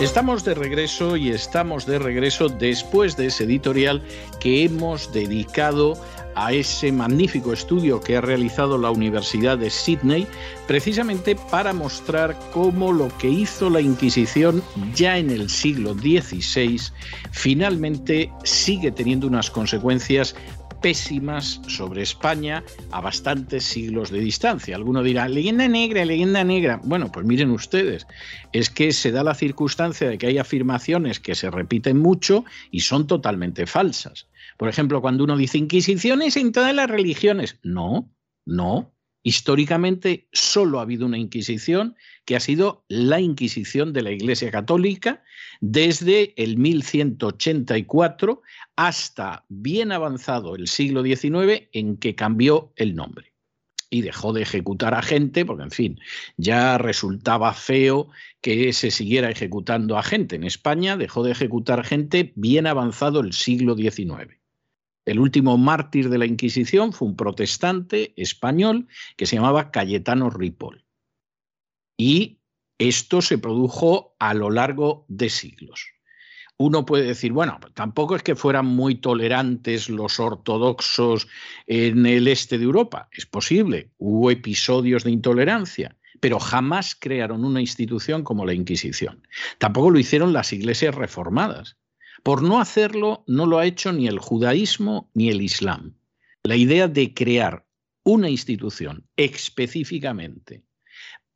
Estamos de regreso y estamos de regreso después de ese editorial que hemos dedicado a ese magnífico estudio que ha realizado la Universidad de Sydney, precisamente para mostrar cómo lo que hizo la Inquisición ya en el siglo XVI finalmente sigue teniendo unas consecuencias pésimas sobre España a bastantes siglos de distancia. Alguno dirá, leyenda negra, leyenda negra. Bueno, pues miren ustedes, es que se da la circunstancia de que hay afirmaciones que se repiten mucho y son totalmente falsas. Por ejemplo, cuando uno dice inquisiciones en todas las religiones. No, no. Históricamente solo ha habido una Inquisición que ha sido la Inquisición de la Iglesia Católica desde el 1184 hasta bien avanzado el siglo XIX en que cambió el nombre y dejó de ejecutar a gente, porque en fin, ya resultaba feo que se siguiera ejecutando a gente. En España dejó de ejecutar gente bien avanzado el siglo XIX. El último mártir de la Inquisición fue un protestante español que se llamaba Cayetano Ripoll. Y esto se produjo a lo largo de siglos. Uno puede decir, bueno, tampoco es que fueran muy tolerantes los ortodoxos en el este de Europa. Es posible, hubo episodios de intolerancia, pero jamás crearon una institución como la Inquisición. Tampoco lo hicieron las iglesias reformadas. Por no hacerlo, no lo ha hecho ni el judaísmo ni el islam. La idea de crear una institución específicamente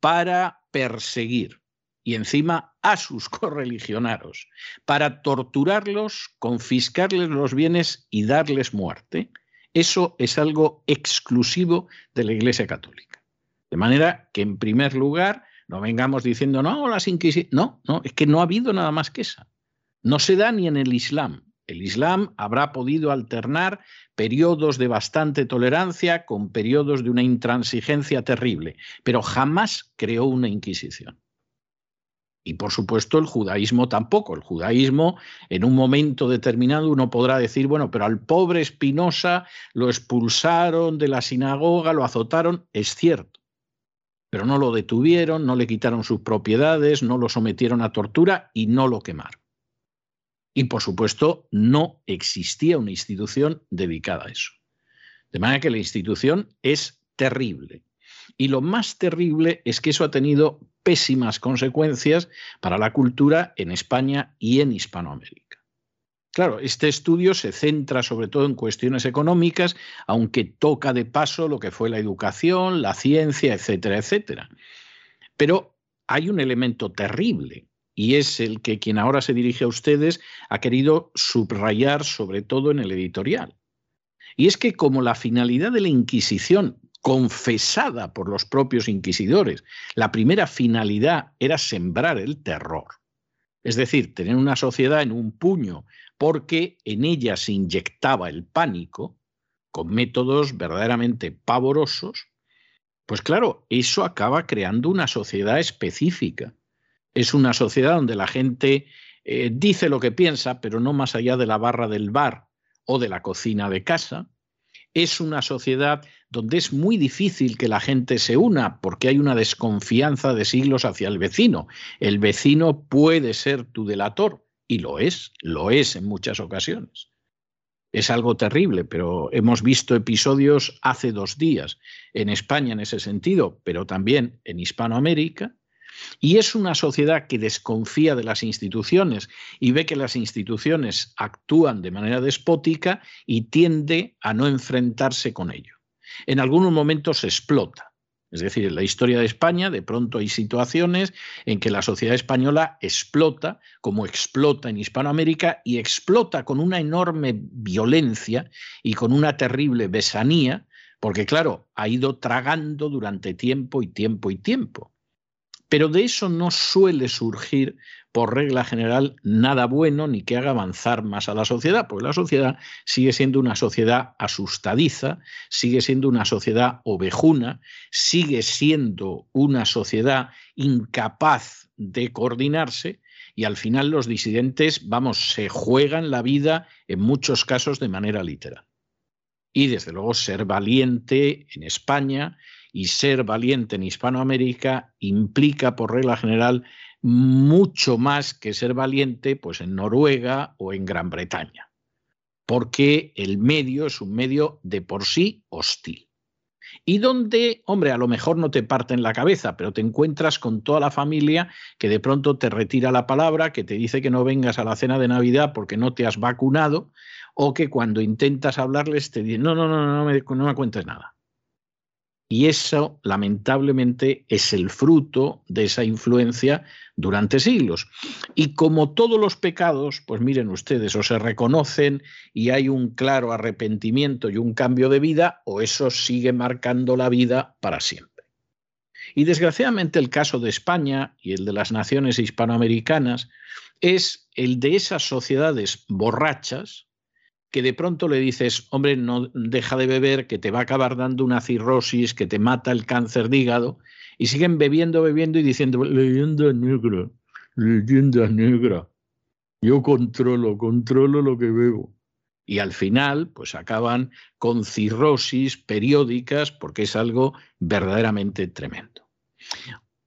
para perseguir y encima a sus correligionarios, para torturarlos, confiscarles los bienes y darles muerte, eso es algo exclusivo de la Iglesia Católica. De manera que, en primer lugar, no vengamos diciendo, no, las inquisiciones. No, no, es que no ha habido nada más que esa. No se da ni en el Islam. El Islam habrá podido alternar periodos de bastante tolerancia con periodos de una intransigencia terrible, pero jamás creó una Inquisición. Y por supuesto el judaísmo tampoco. El judaísmo, en un momento determinado, uno podrá decir, bueno, pero al pobre Espinosa lo expulsaron de la sinagoga, lo azotaron. Es cierto. Pero no lo detuvieron, no le quitaron sus propiedades, no lo sometieron a tortura y no lo quemaron. Y por supuesto, no existía una institución dedicada a eso. De manera que la institución es terrible. Y lo más terrible es que eso ha tenido pésimas consecuencias para la cultura en España y en Hispanoamérica. Claro, este estudio se centra sobre todo en cuestiones económicas, aunque toca de paso lo que fue la educación, la ciencia, etcétera, etcétera. Pero hay un elemento terrible y es el que quien ahora se dirige a ustedes ha querido subrayar sobre todo en el editorial. Y es que como la finalidad de la Inquisición, confesada por los propios inquisidores, la primera finalidad era sembrar el terror, es decir, tener una sociedad en un puño porque en ella se inyectaba el pánico con métodos verdaderamente pavorosos, pues claro, eso acaba creando una sociedad específica es una sociedad donde la gente eh, dice lo que piensa, pero no más allá de la barra del bar o de la cocina de casa. Es una sociedad donde es muy difícil que la gente se una porque hay una desconfianza de siglos hacia el vecino. El vecino puede ser tu delator y lo es, lo es en muchas ocasiones. Es algo terrible, pero hemos visto episodios hace dos días en España en ese sentido, pero también en Hispanoamérica, y es una sociedad que desconfía de las instituciones y ve que las instituciones actúan de manera despótica y tiende a no enfrentarse con ello. En algunos momentos explota. Es decir, en la historia de España de pronto hay situaciones en que la sociedad española explota, como explota en Hispanoamérica, y explota con una enorme violencia y con una terrible besanía, porque claro, ha ido tragando durante tiempo y tiempo y tiempo. Pero de eso no suele surgir por regla general, nada bueno ni que haga avanzar más a la sociedad, porque la sociedad sigue siendo una sociedad asustadiza, sigue siendo una sociedad ovejuna, sigue siendo una sociedad incapaz de coordinarse y al final los disidentes, vamos, se juegan la vida en muchos casos de manera literal. Y desde luego ser valiente en España y ser valiente en Hispanoamérica implica por regla general mucho más que ser valiente pues en Noruega o en Gran Bretaña, porque el medio es un medio de por sí hostil y donde, hombre, a lo mejor no te parten la cabeza, pero te encuentras con toda la familia que de pronto te retira la palabra, que te dice que no vengas a la cena de Navidad porque no te has vacunado, o que cuando intentas hablarles te dicen, no, no, no, no, no me, no me cuentes nada. Y eso, lamentablemente, es el fruto de esa influencia durante siglos. Y como todos los pecados, pues miren ustedes, o se reconocen y hay un claro arrepentimiento y un cambio de vida, o eso sigue marcando la vida para siempre. Y desgraciadamente el caso de España y el de las naciones hispanoamericanas es el de esas sociedades borrachas, que de pronto le dices, hombre, no deja de beber, que te va a acabar dando una cirrosis, que te mata el cáncer de hígado, y siguen bebiendo, bebiendo y diciendo, leyenda negra, leyenda negra, yo controlo, controlo lo que bebo. Y al final, pues acaban con cirrosis periódicas porque es algo verdaderamente tremendo.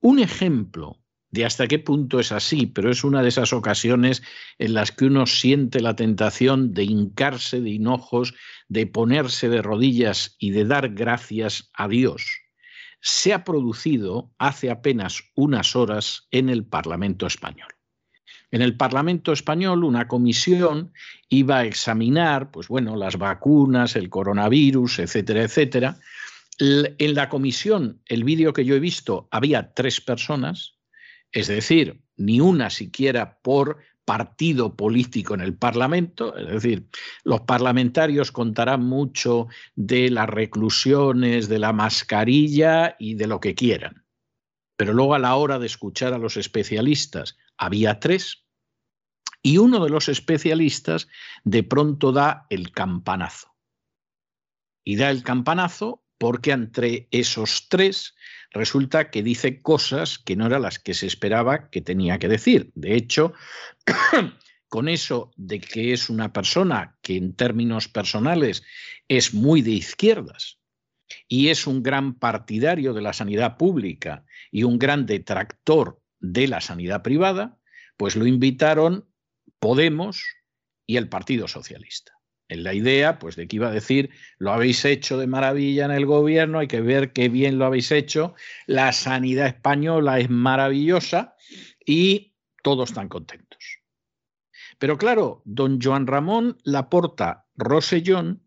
Un ejemplo de hasta qué punto es así, pero es una de esas ocasiones en las que uno siente la tentación de hincarse de hinojos, de ponerse de rodillas y de dar gracias a Dios. Se ha producido hace apenas unas horas en el Parlamento español. En el Parlamento español una comisión iba a examinar, pues bueno, las vacunas, el coronavirus, etcétera, etcétera. En la comisión, el vídeo que yo he visto, había tres personas, es decir, ni una siquiera por partido político en el Parlamento, es decir, los parlamentarios contarán mucho de las reclusiones, de la mascarilla y de lo que quieran. Pero luego a la hora de escuchar a los especialistas, había tres, y uno de los especialistas de pronto da el campanazo. Y da el campanazo porque entre esos tres resulta que dice cosas que no eran las que se esperaba que tenía que decir. De hecho, con eso de que es una persona que en términos personales es muy de izquierdas y es un gran partidario de la sanidad pública y un gran detractor de la sanidad privada, pues lo invitaron Podemos y el Partido Socialista en la idea pues de que iba a decir lo habéis hecho de maravilla en el gobierno, hay que ver qué bien lo habéis hecho, la sanidad española es maravillosa y todos están contentos. Pero claro, don Joan Ramón Laporta Rosellón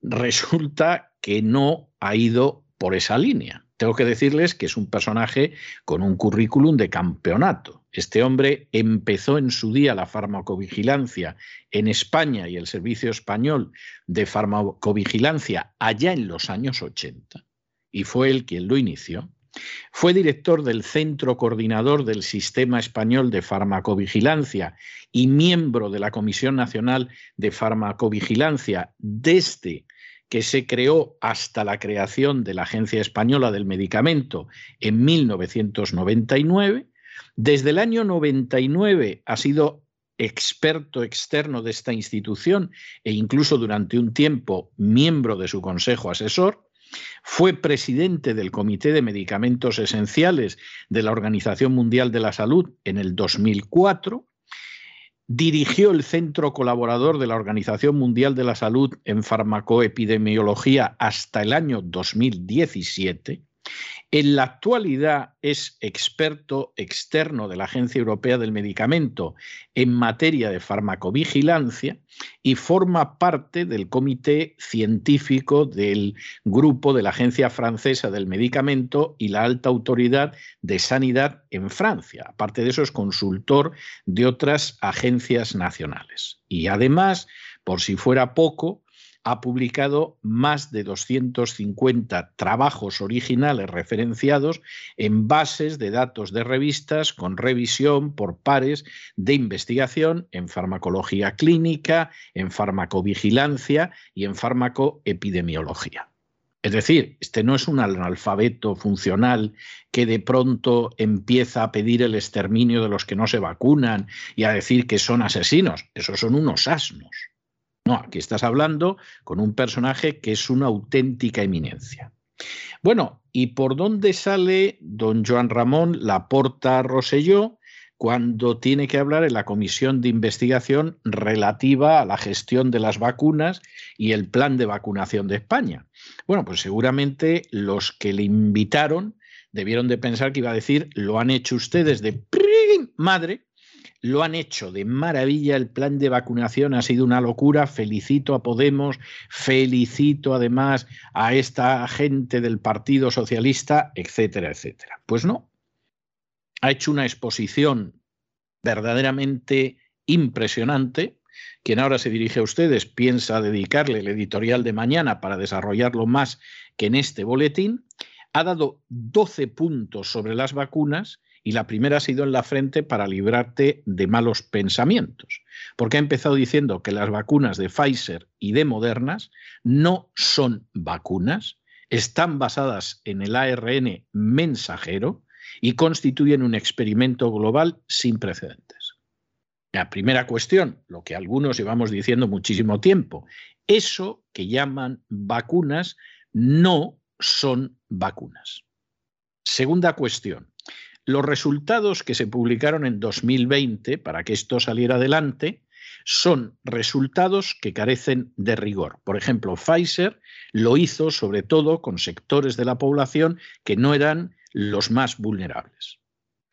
resulta que no ha ido por esa línea. Tengo que decirles que es un personaje con un currículum de campeonato. Este hombre empezó en su día la farmacovigilancia en España y el Servicio Español de Farmacovigilancia allá en los años 80 y fue él quien lo inició. Fue director del Centro Coordinador del Sistema Español de Farmacovigilancia y miembro de la Comisión Nacional de Farmacovigilancia desde que se creó hasta la creación de la Agencia Española del Medicamento en 1999. Desde el año 99 ha sido experto externo de esta institución e incluso durante un tiempo miembro de su consejo asesor. Fue presidente del Comité de Medicamentos Esenciales de la Organización Mundial de la Salud en el 2004 Dirigió el Centro Colaborador de la Organización Mundial de la Salud en Farmacoepidemiología hasta el año 2017 en la actualidad es experto externo de la Agencia Europea del Medicamento en materia de farmacovigilancia y forma parte del comité científico del grupo de la Agencia Francesa del Medicamento y la Alta Autoridad de Sanidad en Francia. Aparte de eso, es consultor de otras agencias nacionales. Y además, por si fuera poco, ha publicado más de 250 trabajos originales referenciados en bases de datos de revistas con revisión por pares de investigación en farmacología clínica, en farmacovigilancia y en farmacoepidemiología. Es decir, este no es un analfabeto funcional que de pronto empieza a pedir el exterminio de los que no se vacunan y a decir que son asesinos. Esos son unos asnos. No, aquí estás hablando con un personaje que es una auténtica eminencia. Bueno, ¿y por dónde sale don Joan Ramón Laporta Roselló cuando tiene que hablar en la comisión de investigación relativa a la gestión de las vacunas y el plan de vacunación de España? Bueno, pues seguramente los que le invitaron debieron de pensar que iba a decir, lo han hecho ustedes de madre, lo han hecho de maravilla, el plan de vacunación ha sido una locura, felicito a Podemos, felicito además a esta gente del Partido Socialista, etcétera, etcétera. Pues no, ha hecho una exposición verdaderamente impresionante. Quien ahora se dirige a ustedes piensa dedicarle el editorial de mañana para desarrollarlo más que en este boletín. Ha dado 12 puntos sobre las vacunas y la primera ha sido en la frente para librarte de malos pensamientos, porque ha empezado diciendo que las vacunas de Pfizer y de Modernas no son vacunas, están basadas en el ARN mensajero y constituyen un experimento global sin precedentes. La primera cuestión, lo que algunos llevamos diciendo muchísimo tiempo, eso que llaman vacunas no son vacunas. Segunda cuestión, los resultados que se publicaron en 2020 para que esto saliera adelante son resultados que carecen de rigor. Por ejemplo, Pfizer lo hizo sobre todo con sectores de la población que no eran los más vulnerables.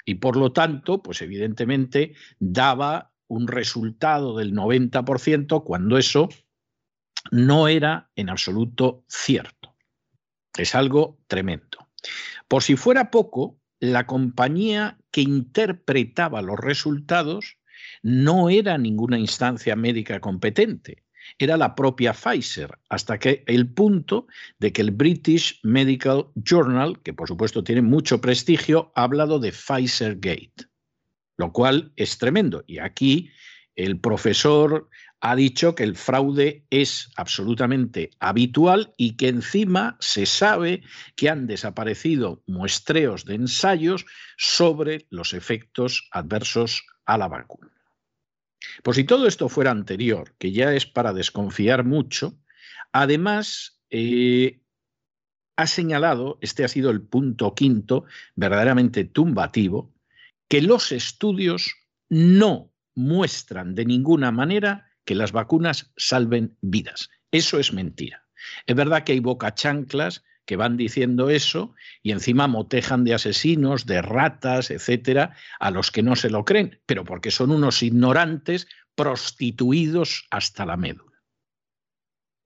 Y por lo tanto, pues evidentemente daba un resultado del 90% cuando eso no era en absoluto cierto. Es algo tremendo. Por si fuera poco, la compañía que interpretaba los resultados no era ninguna instancia médica competente, era la propia Pfizer, hasta que el punto de que el British Medical Journal, que por supuesto tiene mucho prestigio, ha hablado de Pfizer Gate, lo cual es tremendo. Y aquí el profesor ha dicho que el fraude es absolutamente habitual y que encima se sabe que han desaparecido muestreos de ensayos sobre los efectos adversos a la vacuna. Por si todo esto fuera anterior, que ya es para desconfiar mucho, además eh, ha señalado, este ha sido el punto quinto, verdaderamente tumbativo, que los estudios no muestran de ninguna manera que las vacunas salven vidas. Eso es mentira. Es verdad que hay bocachanclas que van diciendo eso y encima motejan de asesinos, de ratas, etcétera, a los que no se lo creen, pero porque son unos ignorantes prostituidos hasta la médula.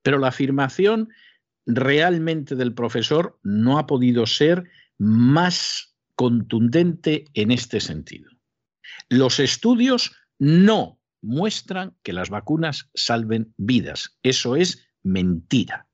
Pero la afirmación realmente del profesor no ha podido ser más contundente en este sentido. Los estudios no muestran que las vacunas salven vidas. Eso es mentira.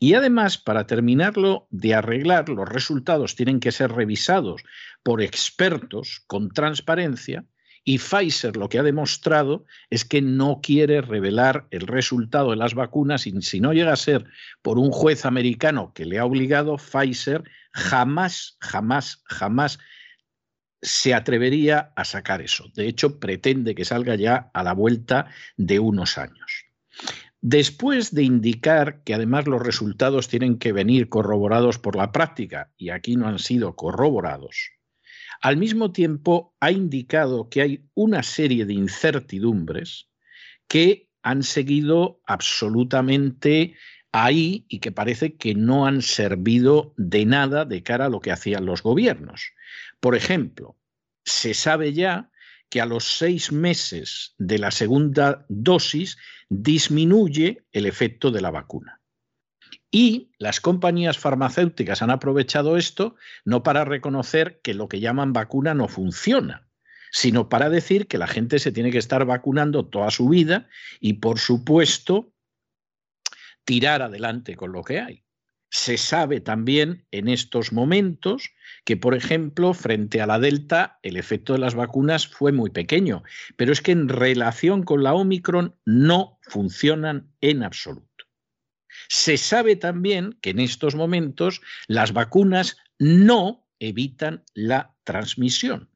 Y además, para terminarlo de arreglar, los resultados tienen que ser revisados por expertos con transparencia y Pfizer lo que ha demostrado es que no quiere revelar el resultado de las vacunas y si no llega a ser por un juez americano que le ha obligado, Pfizer jamás, jamás, jamás se atrevería a sacar eso. De hecho, pretende que salga ya a la vuelta de unos años. Después de indicar que además los resultados tienen que venir corroborados por la práctica, y aquí no han sido corroborados, al mismo tiempo ha indicado que hay una serie de incertidumbres que han seguido absolutamente ahí y que parece que no han servido de nada de cara a lo que hacían los gobiernos. Por ejemplo, se sabe ya que a los seis meses de la segunda dosis disminuye el efecto de la vacuna. Y las compañías farmacéuticas han aprovechado esto no para reconocer que lo que llaman vacuna no funciona, sino para decir que la gente se tiene que estar vacunando toda su vida y, por supuesto, tirar adelante con lo que hay. Se sabe también en estos momentos que, por ejemplo, frente a la Delta, el efecto de las vacunas fue muy pequeño, pero es que en relación con la Omicron no funcionan en absoluto. Se sabe también que en estos momentos las vacunas no evitan la transmisión.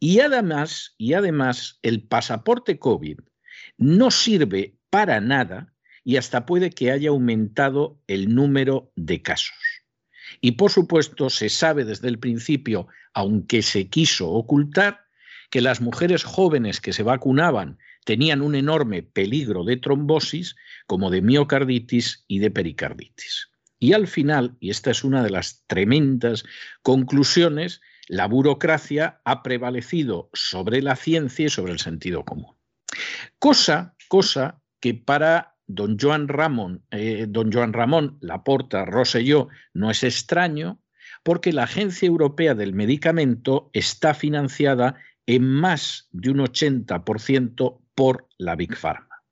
Y además, y además el pasaporte COVID no sirve para nada y hasta puede que haya aumentado el número de casos. Y por supuesto se sabe desde el principio, aunque se quiso ocultar, que las mujeres jóvenes que se vacunaban tenían un enorme peligro de trombosis, como de miocarditis y de pericarditis. Y al final, y esta es una de las tremendas conclusiones, la burocracia ha prevalecido sobre la ciencia y sobre el sentido común. Cosa, cosa que para don Joan Ramón, eh, don Joan Ramón Laporta Rosselló no es extraño, porque la Agencia Europea del Medicamento está financiada en más de un 80% por la Big Pharma.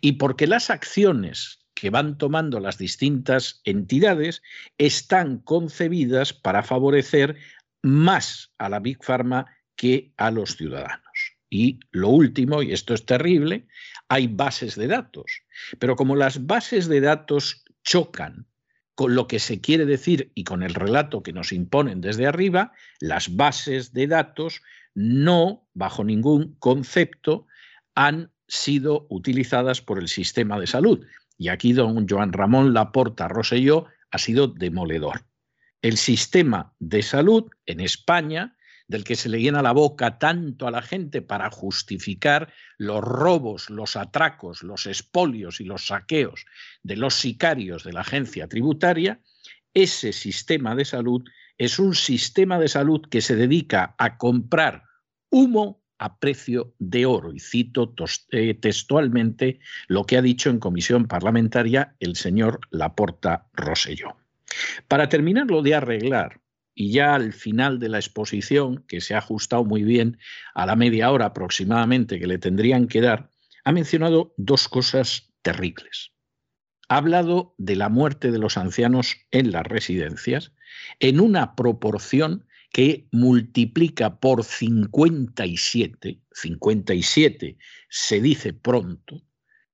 Y porque las acciones que van tomando las distintas entidades están concebidas para favorecer más a la Big Pharma que a los ciudadanos. Y lo último, y esto es terrible, hay bases de datos. Pero como las bases de datos chocan con lo que se quiere decir y con el relato que nos imponen desde arriba, las bases de datos no, bajo ningún concepto, han sido utilizadas por el sistema de salud. Y aquí don Joan Ramón Laporta Roselló ha sido demoledor. El sistema de salud en España, del que se le llena la boca tanto a la gente para justificar los robos, los atracos, los espolios y los saqueos de los sicarios de la agencia tributaria, ese sistema de salud es un sistema de salud que se dedica a comprar humo a precio de oro. Y cito eh, textualmente lo que ha dicho en comisión parlamentaria el señor Laporta Roselló. Para terminarlo de arreglar, y ya al final de la exposición, que se ha ajustado muy bien a la media hora aproximadamente que le tendrían que dar, ha mencionado dos cosas terribles. Ha hablado de la muerte de los ancianos en las residencias en una proporción que multiplica por 57, 57 se dice pronto,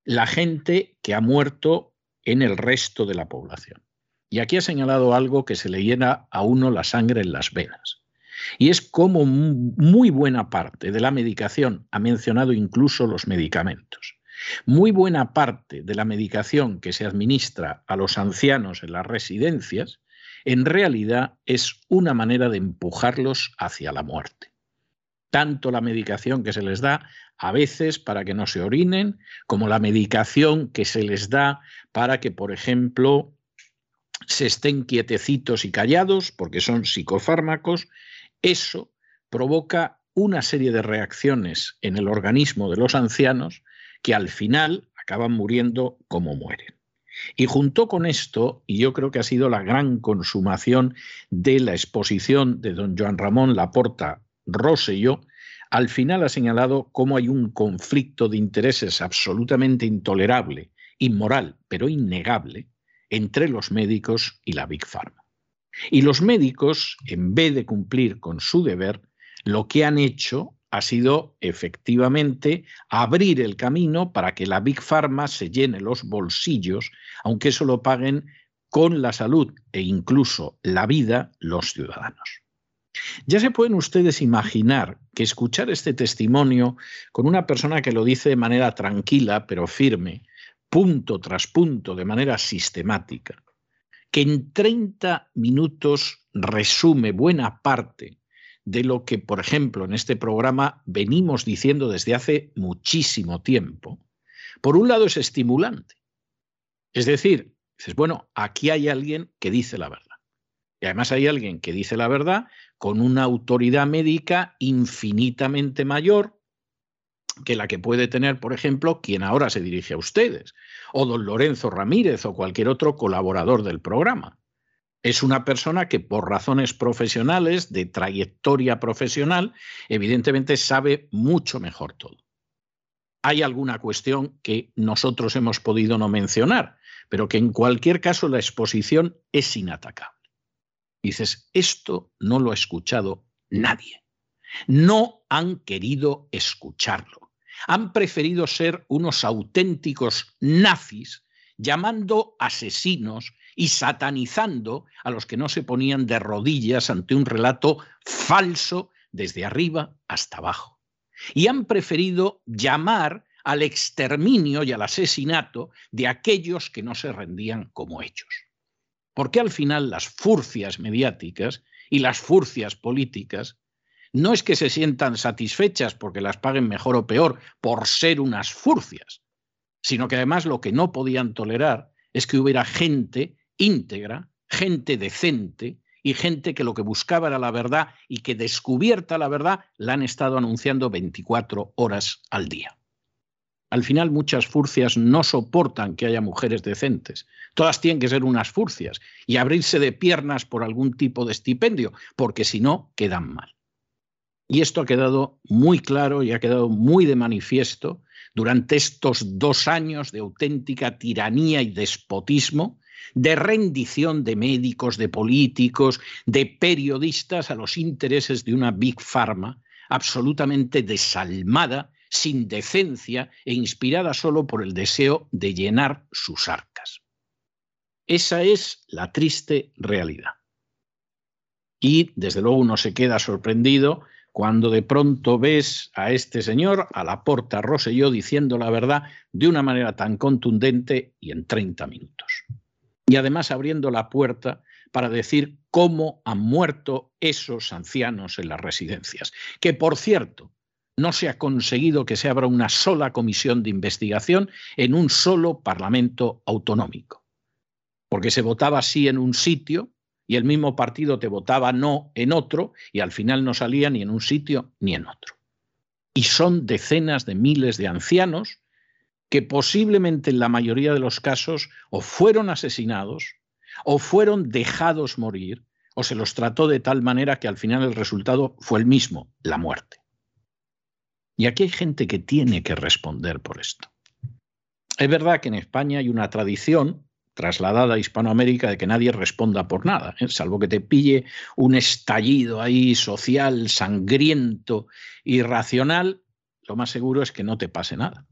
la gente que ha muerto en el resto de la población. Y aquí ha señalado algo que se le llena a uno la sangre en las venas. Y es como muy buena parte de la medicación, ha mencionado incluso los medicamentos, muy buena parte de la medicación que se administra a los ancianos en las residencias en realidad es una manera de empujarlos hacia la muerte. Tanto la medicación que se les da a veces para que no se orinen, como la medicación que se les da para que, por ejemplo, se estén quietecitos y callados, porque son psicofármacos, eso provoca una serie de reacciones en el organismo de los ancianos que al final acaban muriendo como mueren. Y junto con esto, y yo creo que ha sido la gran consumación de la exposición de don Joan Ramón Laporta Rosselló, al final ha señalado cómo hay un conflicto de intereses absolutamente intolerable, inmoral, pero innegable, entre los médicos y la Big Pharma. Y los médicos, en vez de cumplir con su deber, lo que han hecho ha sido efectivamente abrir el camino para que la Big Pharma se llene los bolsillos, aunque eso lo paguen con la salud e incluso la vida los ciudadanos. Ya se pueden ustedes imaginar que escuchar este testimonio con una persona que lo dice de manera tranquila pero firme, punto tras punto, de manera sistemática, que en 30 minutos resume buena parte de lo que, por ejemplo, en este programa venimos diciendo desde hace muchísimo tiempo, por un lado es estimulante. Es decir, dices, bueno, aquí hay alguien que dice la verdad. Y además hay alguien que dice la verdad con una autoridad médica infinitamente mayor que la que puede tener, por ejemplo, quien ahora se dirige a ustedes, o don Lorenzo Ramírez o cualquier otro colaborador del programa. Es una persona que por razones profesionales, de trayectoria profesional, evidentemente sabe mucho mejor todo. Hay alguna cuestión que nosotros hemos podido no mencionar, pero que en cualquier caso la exposición es inatacable. Dices, esto no lo ha escuchado nadie. No han querido escucharlo. Han preferido ser unos auténticos nazis llamando asesinos y satanizando a los que no se ponían de rodillas ante un relato falso desde arriba hasta abajo. Y han preferido llamar al exterminio y al asesinato de aquellos que no se rendían como ellos. Porque al final las furcias mediáticas y las furcias políticas no es que se sientan satisfechas porque las paguen mejor o peor por ser unas furcias, sino que además lo que no podían tolerar es que hubiera gente íntegra, gente decente y gente que lo que buscaba era la verdad y que descubierta la verdad la han estado anunciando 24 horas al día. Al final muchas furcias no soportan que haya mujeres decentes. Todas tienen que ser unas furcias y abrirse de piernas por algún tipo de estipendio, porque si no, quedan mal. Y esto ha quedado muy claro y ha quedado muy de manifiesto durante estos dos años de auténtica tiranía y despotismo, de rendición de médicos, de políticos, de periodistas a los intereses de una Big Pharma absolutamente desalmada, sin decencia e inspirada solo por el deseo de llenar sus arcas. Esa es la triste realidad. Y desde luego uno se queda sorprendido cuando de pronto ves a este señor, a la porta Roselló, diciendo la verdad de una manera tan contundente y en 30 minutos. Y además abriendo la puerta para decir cómo han muerto esos ancianos en las residencias. Que, por cierto, no se ha conseguido que se abra una sola comisión de investigación en un solo Parlamento autonómico. Porque se votaba sí en un sitio y el mismo partido te votaba no en otro y al final no salía ni en un sitio ni en otro. Y son decenas de miles de ancianos que posiblemente en la mayoría de los casos o fueron asesinados o fueron dejados morir o se los trató de tal manera que al final el resultado fue el mismo, la muerte. Y aquí hay gente que tiene que responder por esto. Es verdad que en España hay una tradición trasladada a Hispanoamérica de que nadie responda por nada, ¿eh? salvo que te pille un estallido ahí social, sangriento, irracional, lo más seguro es que no te pase nada.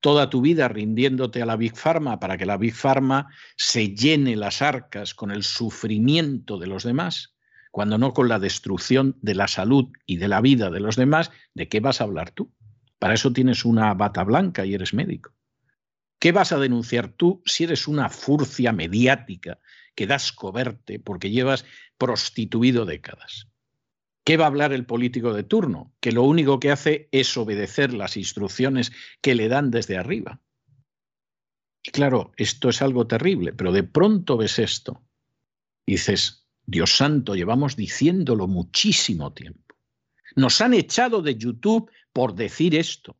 Toda tu vida rindiéndote a la Big Pharma para que la Big Pharma se llene las arcas con el sufrimiento de los demás, cuando no con la destrucción de la salud y de la vida de los demás, ¿de qué vas a hablar tú? Para eso tienes una bata blanca y eres médico. ¿Qué vas a denunciar tú si eres una furcia mediática que das coberte porque llevas prostituido décadas? ¿Qué va a hablar el político de turno? Que lo único que hace es obedecer las instrucciones que le dan desde arriba. Y claro, esto es algo terrible, pero de pronto ves esto y dices, Dios santo, llevamos diciéndolo muchísimo tiempo. Nos han echado de YouTube por decir esto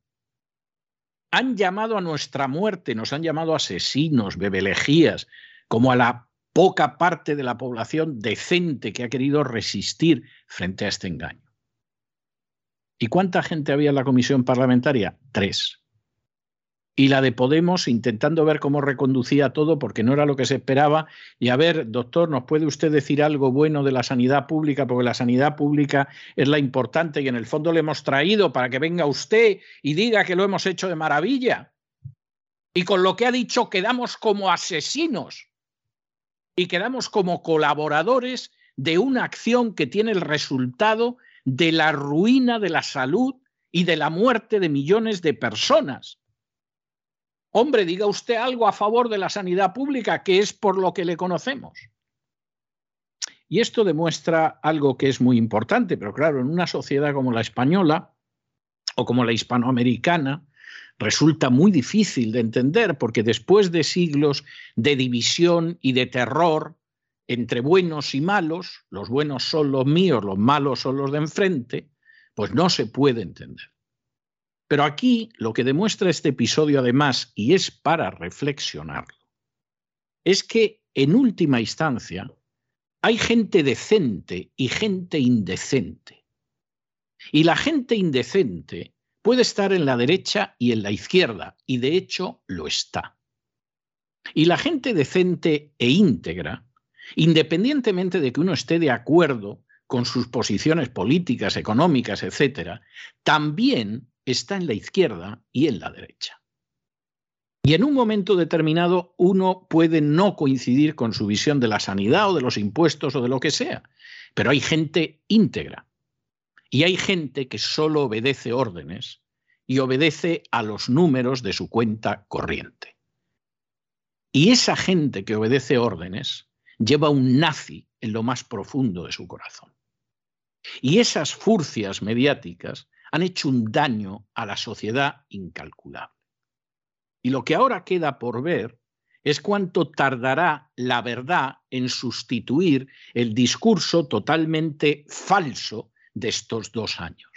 han llamado a nuestra muerte, nos han llamado asesinos, bebelejías, como a la poca parte de la población decente que ha querido resistir frente a este engaño. ¿Y cuánta gente había en la comisión parlamentaria? Tres y la de Podemos intentando ver cómo reconducía todo porque no era lo que se esperaba. Y a ver, doctor, ¿nos puede usted decir algo bueno de la sanidad pública? Porque la sanidad pública es la importante y en el fondo le hemos traído para que venga usted y diga que lo hemos hecho de maravilla. Y con lo que ha dicho quedamos como asesinos y quedamos como colaboradores de una acción que tiene el resultado de la ruina de la salud y de la muerte de millones de personas. Hombre, diga usted algo a favor de la sanidad pública, que es por lo que le conocemos. Y esto demuestra algo que es muy importante, pero claro, en una sociedad como la española o como la hispanoamericana, resulta muy difícil de entender porque después de siglos de división y de terror entre buenos y malos, los buenos son los míos, los malos son los de enfrente, pues no se puede entender. Pero aquí lo que demuestra este episodio además, y es para reflexionarlo, es que en última instancia hay gente decente y gente indecente. Y la gente indecente puede estar en la derecha y en la izquierda, y de hecho lo está. Y la gente decente e íntegra, independientemente de que uno esté de acuerdo con sus posiciones políticas, económicas, etcétera, también está en la izquierda y en la derecha. Y en un momento determinado uno puede no coincidir con su visión de la sanidad o de los impuestos o de lo que sea, pero hay gente íntegra y hay gente que solo obedece órdenes y obedece a los números de su cuenta corriente. Y esa gente que obedece órdenes lleva un nazi en lo más profundo de su corazón. Y esas furcias mediáticas han hecho un daño a la sociedad incalculable. Y lo que ahora queda por ver es cuánto tardará la verdad en sustituir el discurso totalmente falso de estos dos años.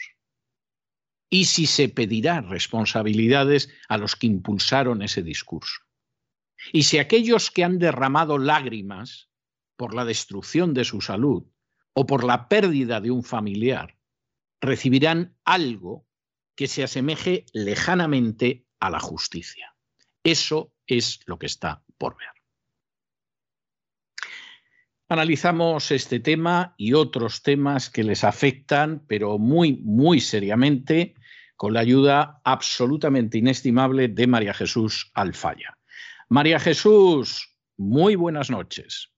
Y si se pedirá responsabilidades a los que impulsaron ese discurso. Y si aquellos que han derramado lágrimas por la destrucción de su salud o por la pérdida de un familiar recibirán algo que se asemeje lejanamente a la justicia. Eso es lo que está por ver. Analizamos este tema y otros temas que les afectan, pero muy, muy seriamente, con la ayuda absolutamente inestimable de María Jesús Alfaya. María Jesús, muy buenas noches.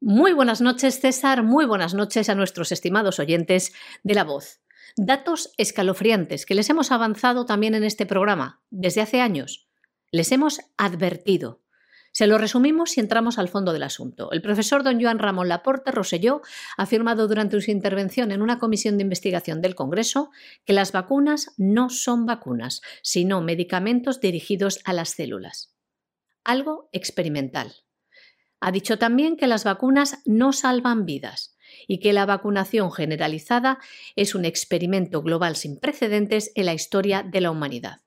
Muy buenas noches, César. Muy buenas noches a nuestros estimados oyentes de La Voz. Datos escalofriantes que les hemos avanzado también en este programa desde hace años. Les hemos advertido. Se lo resumimos y entramos al fondo del asunto. El profesor don Joan Ramón Laporte Roselló ha afirmado durante su intervención en una comisión de investigación del Congreso que las vacunas no son vacunas, sino medicamentos dirigidos a las células. Algo experimental. Ha dicho también que las vacunas no salvan vidas y que la vacunación generalizada es un experimento global sin precedentes en la historia de la humanidad.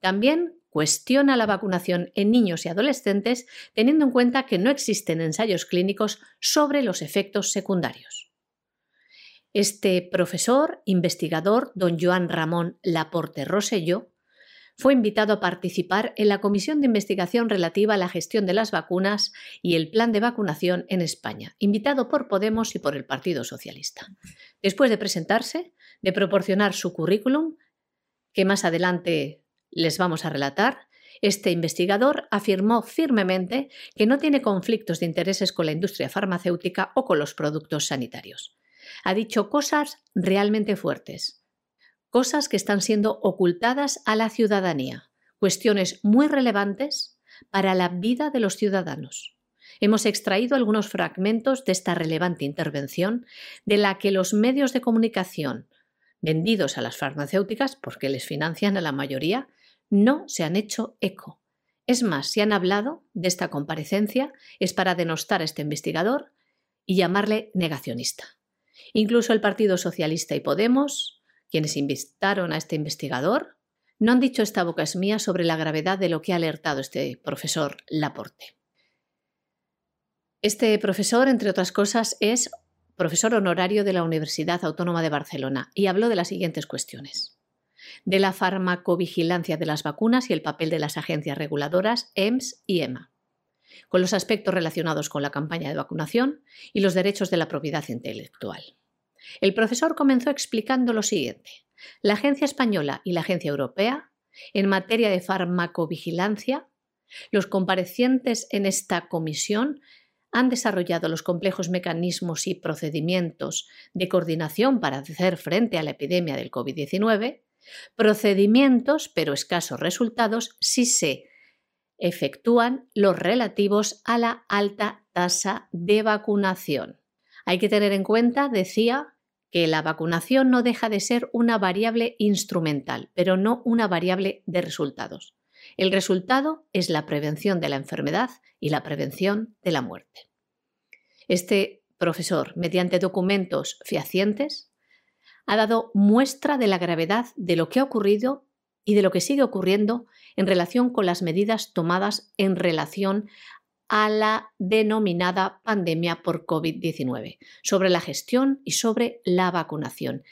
También cuestiona la vacunación en niños y adolescentes teniendo en cuenta que no existen ensayos clínicos sobre los efectos secundarios. Este profesor, investigador, don Joan Ramón Laporte Rosselló, fue invitado a participar en la comisión de investigación relativa a la gestión de las vacunas y el plan de vacunación en España, invitado por Podemos y por el Partido Socialista. Después de presentarse, de proporcionar su currículum, que más adelante les vamos a relatar, este investigador afirmó firmemente que no tiene conflictos de intereses con la industria farmacéutica o con los productos sanitarios. Ha dicho cosas realmente fuertes, cosas que están siendo ocultadas a la ciudadanía, cuestiones muy relevantes para la vida de los ciudadanos. Hemos extraído algunos fragmentos de esta relevante intervención de la que los medios de comunicación vendidos a las farmacéuticas, porque les financian a la mayoría, no se han hecho eco. Es más, si han hablado de esta comparecencia es para denostar a este investigador y llamarle negacionista. Incluso el Partido Socialista y Podemos quienes invitaron a este investigador, no han dicho esta boca es mía sobre la gravedad de lo que ha alertado este profesor Laporte. Este profesor, entre otras cosas, es profesor honorario de la Universidad Autónoma de Barcelona y habló de las siguientes cuestiones. De la farmacovigilancia de las vacunas y el papel de las agencias reguladoras EMS y EMA, con los aspectos relacionados con la campaña de vacunación y los derechos de la propiedad intelectual. El profesor comenzó explicando lo siguiente. La Agencia Española y la Agencia Europea, en materia de farmacovigilancia, los comparecientes en esta comisión han desarrollado los complejos mecanismos y procedimientos de coordinación para hacer frente a la epidemia del COVID-19, procedimientos pero escasos resultados si se efectúan los relativos a la alta tasa de vacunación. Hay que tener en cuenta, decía, que la vacunación no deja de ser una variable instrumental, pero no una variable de resultados. El resultado es la prevención de la enfermedad y la prevención de la muerte. Este profesor, mediante documentos fehacientes, ha dado muestra de la gravedad de lo que ha ocurrido y de lo que sigue ocurriendo en relación con las medidas tomadas en relación a la denominada pandemia por COVID-19, sobre la gestión y sobre la vacunación.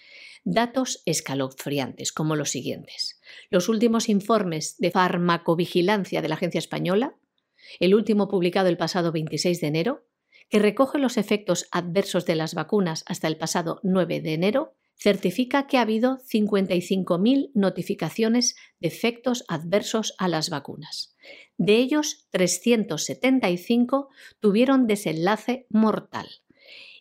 Datos escalofriantes como los siguientes. Los últimos informes de farmacovigilancia de la Agencia Española el último publicado el pasado 26 de enero, que recoge los efectos adversos de las vacunas hasta el pasado 9 de enero, certifica que ha habido 55.000 notificaciones de efectos adversos a las vacunas. De ellos, 375 tuvieron desenlace mortal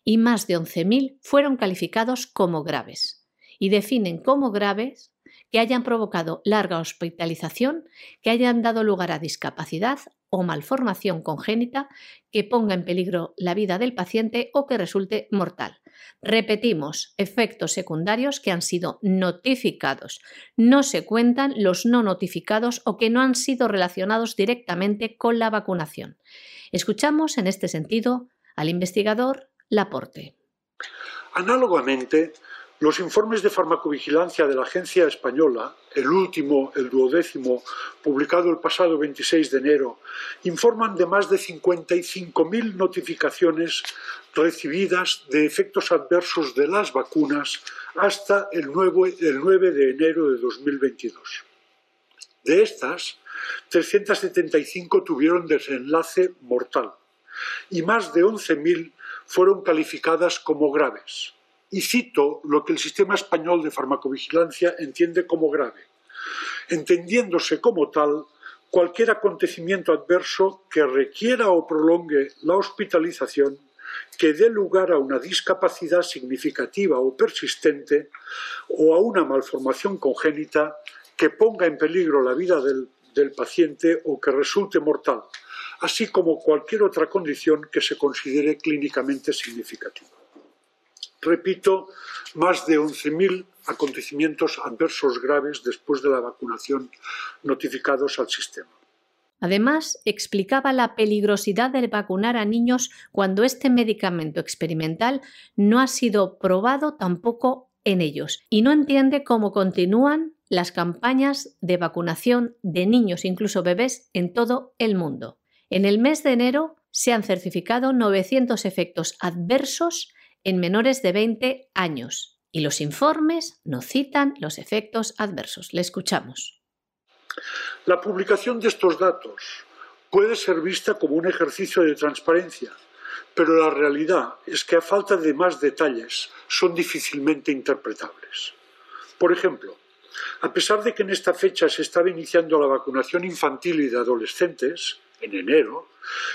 y más de 11.000 fueron calificados como graves. Y definen como graves que hayan provocado larga hospitalización, que hayan dado lugar a discapacidad o malformación congénita que ponga en peligro la vida del paciente o que resulte mortal. Repetimos, efectos secundarios que han sido notificados. No se cuentan los no notificados o que no han sido relacionados directamente con la vacunación. Escuchamos en este sentido al investigador Laporte. Análogamente, los informes de farmacovigilancia de la Agencia Española, el último, el duodécimo, publicado el pasado 26 de enero, informan de más de 55.000 notificaciones recibidas de efectos adversos de las vacunas hasta el 9, el 9 de enero de 2022. De estas, 375 tuvieron desenlace mortal y más de 11.000 fueron calificadas como graves y cito lo que el sistema español de farmacovigilancia entiende como grave, entendiéndose como tal cualquier acontecimiento adverso que requiera o prolongue la hospitalización, que dé lugar a una discapacidad significativa o persistente o a una malformación congénita que ponga en peligro la vida del, del paciente o que resulte mortal, así como cualquier otra condición que se considere clínicamente significativa repito, más de 11.000 acontecimientos adversos graves después de la vacunación notificados al sistema. Además, explicaba la peligrosidad de vacunar a niños cuando este medicamento experimental no ha sido probado tampoco en ellos y no entiende cómo continúan las campañas de vacunación de niños, incluso bebés, en todo el mundo. En el mes de enero se han certificado 900 efectos adversos en menores de 20 años y los informes no citan los efectos adversos. Le escuchamos. La publicación de estos datos puede ser vista como un ejercicio de transparencia, pero la realidad es que a falta de más detalles son difícilmente interpretables. Por ejemplo, a pesar de que en esta fecha se estaba iniciando la vacunación infantil y de adolescentes, en enero,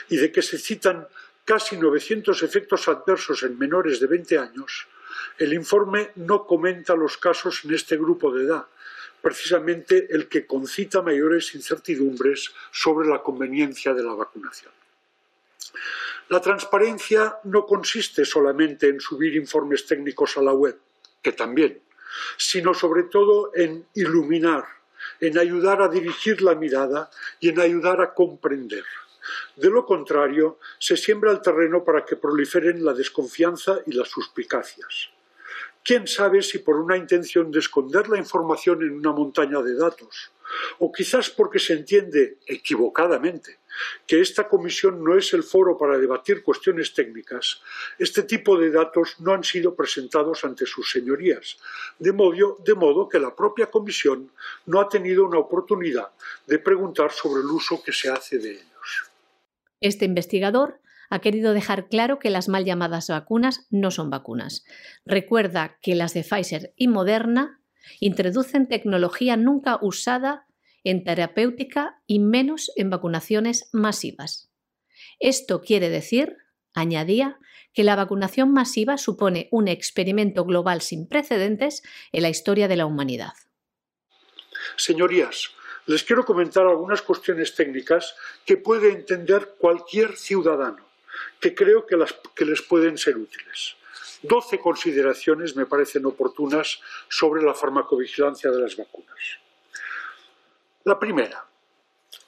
y de que se citan casi 900 efectos adversos en menores de 20 años, el informe no comenta los casos en este grupo de edad, precisamente el que concita mayores incertidumbres sobre la conveniencia de la vacunación. La transparencia no consiste solamente en subir informes técnicos a la web, que también, sino sobre todo en iluminar, en ayudar a dirigir la mirada y en ayudar a comprender. De lo contrario, se siembra el terreno para que proliferen la desconfianza y las suspicacias. ¿Quién sabe si por una intención de esconder la información en una montaña de datos, o quizás porque se entiende equivocadamente que esta comisión no es el foro para debatir cuestiones técnicas, este tipo de datos no han sido presentados ante sus señorías, de modo, de modo que la propia comisión no ha tenido una oportunidad de preguntar sobre el uso que se hace de ellos. Este investigador ha querido dejar claro que las mal llamadas vacunas no son vacunas. Recuerda que las de Pfizer y Moderna introducen tecnología nunca usada en terapéutica y menos en vacunaciones masivas. Esto quiere decir, añadía, que la vacunación masiva supone un experimento global sin precedentes en la historia de la humanidad. Señorías, les quiero comentar algunas cuestiones técnicas que puede entender cualquier ciudadano, que creo que, les pueden ser útiles. Doce consideraciones me parecen oportunas sobre la farmacovigilancia de las vacunas. La primera,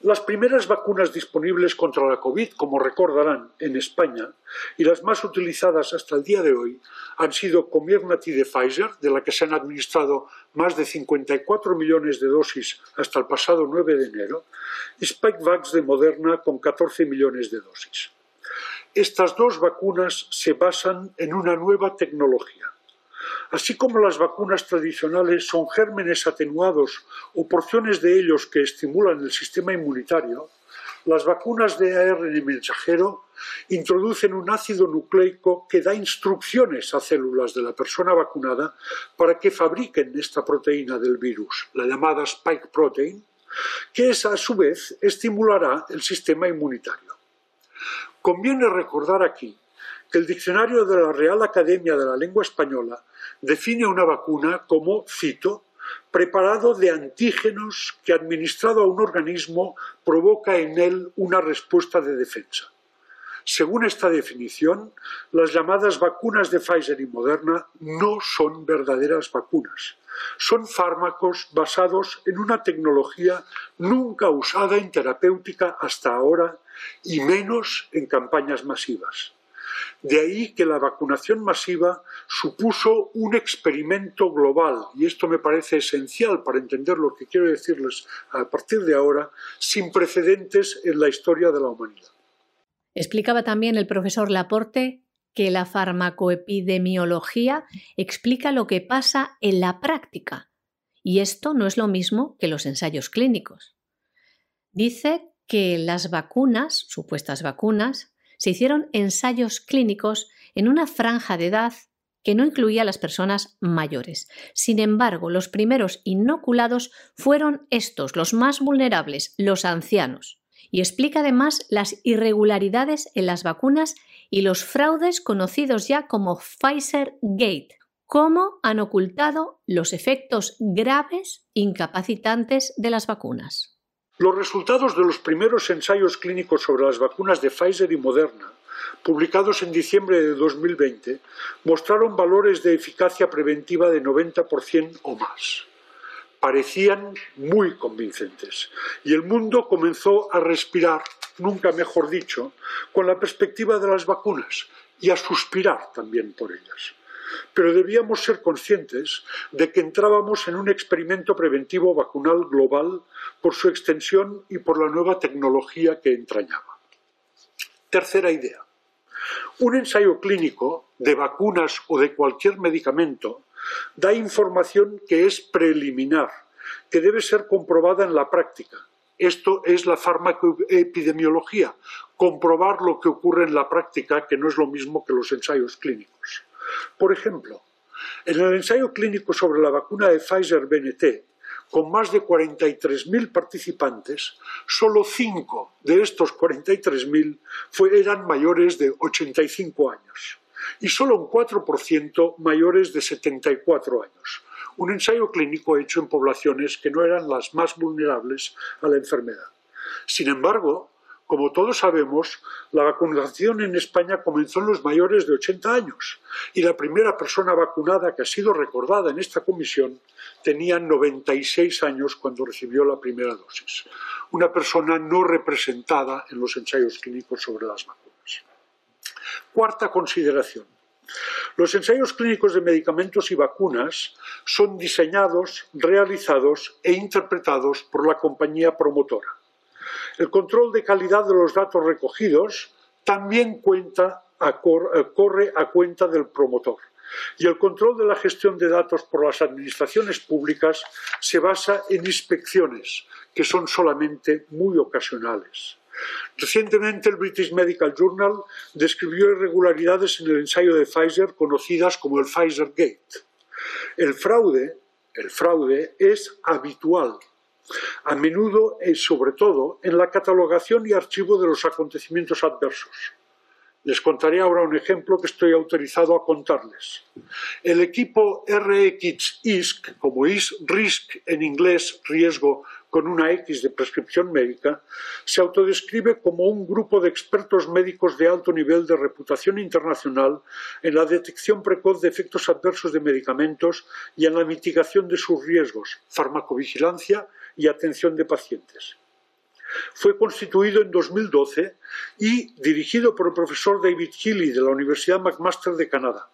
las primeras vacunas disponibles contra la COVID, como recordarán, en España, y las más utilizadas hasta el día de hoy, han sido Comirnaty de Pfizer, de la que se han administrado más de 54 millones de dosis hasta el pasado 9 de enero, y Spikevax de Moderna con 14 millones de dosis. Estas dos vacunas se basan en una nueva tecnología, Así como las vacunas tradicionales son gérmenes atenuados o porciones de ellos que estimulan el sistema inmunitario, Las vacunas de ARN mensajero introducen un ácido nucleico que da instrucciones a células de la persona vacunada para que fabriquen esta proteína del virus, la llamada spike protein, que a su vez estimulará el sistema inmunitario. Conviene recordar aquí el diccionario de la Real Academia de la Lengua Española define una vacuna como, cito, preparado de antígenos que administrado a un organismo provoca en él una respuesta de defensa. Según esta definición, las llamadas vacunas de Pfizer y Moderna no son verdaderas vacunas. Son fármacos basados en una tecnología nunca usada en terapéutica hasta ahora y menos en campañas masivas. De ahí que la vacunación masiva supuso un experimento global, y esto me parece esencial para entender lo que quiero decirles a partir de ahora, sin precedentes en la historia de la humanidad. Explicaba también el profesor Laporte que la farmacoepidemiología explica lo que pasa en la práctica, y esto no es lo mismo que los ensayos clínicos. Dice que las vacunas, supuestas vacunas, se hicieron ensayos clínicos en una franja de edad que no incluía a las personas mayores. Sin embargo, los primeros inoculados fueron estos, los más vulnerables, los ancianos. Y explica además las irregularidades en las vacunas y los fraudes conocidos ya como Pfizer Gate, cómo han ocultado los efectos graves incapacitantes de las vacunas. Los resultados de los primeros ensayos clínicos sobre las vacunas de Pfizer y Moderna, publicados en diciembre de 2020, mostraron valores de eficacia preventiva de 90% o más. Parecían muy convincentes y el mundo comenzó a respirar, nunca mejor dicho, con la perspectiva de las vacunas y a suspirar también por ellas pero debíamos ser conscientes de que entrábamos en un experimento preventivo vacunal global por su extensión y por la nueva tecnología que entrañaba. Tercera idea. Un ensayo clínico de vacunas o de cualquier medicamento da información que es preliminar, que debe ser comprobada en la práctica. Esto es la farmacoepidemiología, comprobar lo que ocurre en la práctica, que no es lo mismo que los ensayos clínicos. Por ejemplo, en el ensayo clínico sobre la vacuna de Pfizer-BNT, con más de 43.000 participantes, solo 5 de estos 43.000 eran mayores de 85 años y solo un 4% mayores de 74 años. Un ensayo clínico hecho en poblaciones que no eran las más vulnerables a la enfermedad. Sin embargo, como todos sabemos, la vacunación en España comenzó en los mayores de 80 años y la primera persona vacunada que ha sido recordada en esta comisión tenía 96 años cuando recibió la primera dosis. Una persona no representada en los ensayos clínicos sobre las vacunas. Cuarta consideración. Los ensayos clínicos de medicamentos y vacunas son diseñados, realizados e interpretados por la compañía promotora el control de calidad de los datos recogidos también eh, corre a cuenta del promotor. Y el control de la gestión de datos por las administraciones públicas se basa en inspecciones, que son solamente muy ocasionales. Recientemente el British Medical Journal describió irregularidades en el ensayo de Pfizer conocidas como el Pfizer Gate. El fraude, el fraude es habitual a menudo y sobre todo en la catalogación y archivo de los acontecimientos adversos. Les contaré ahora un ejemplo que estoy autorizado a contarles. El equipo RX-ISC, como is RISC en inglés, riesgo con una X de prescripción médica, se autodescribe como un grupo de expertos médicos de alto nivel de reputación internacional en la detección precoz de efectos adversos de medicamentos y en la mitigación de sus riesgos, farmacovigilancia y atención de pacientes. Fue constituido en 2012 y dirigido por el profesor David Healy de la Universidad McMaster de Canadá.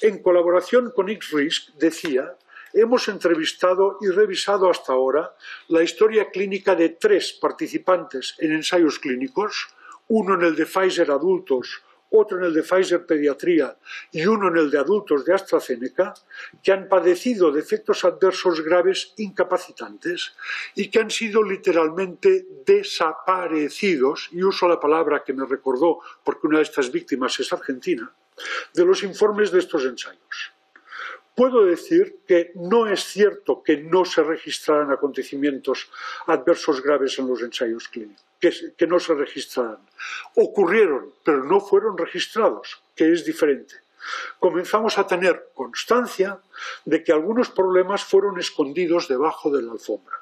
En colaboración con X-Risk, decía, hemos entrevistado y revisado hasta ahora la historia clínica de tres participantes en ensayos clínicos, uno en el de Pfizer adultos, otro en el de Pfizer Pediatría y uno en el de adultos de AstraZeneca, que han padecido de efectos adversos graves incapacitantes y que han sido literalmente desaparecidos, y uso la palabra que me recordó porque una de estas víctimas es argentina, de los informes de estos ensayos. Puedo decir que no es cierto que no se registraran acontecimientos adversos graves en los ensayos clínicos, que, no se registraran. Ocurrieron, pero no fueron registrados, que es diferente. Comenzamos a tener constancia de que algunos problemas fueron escondidos debajo de la alfombra.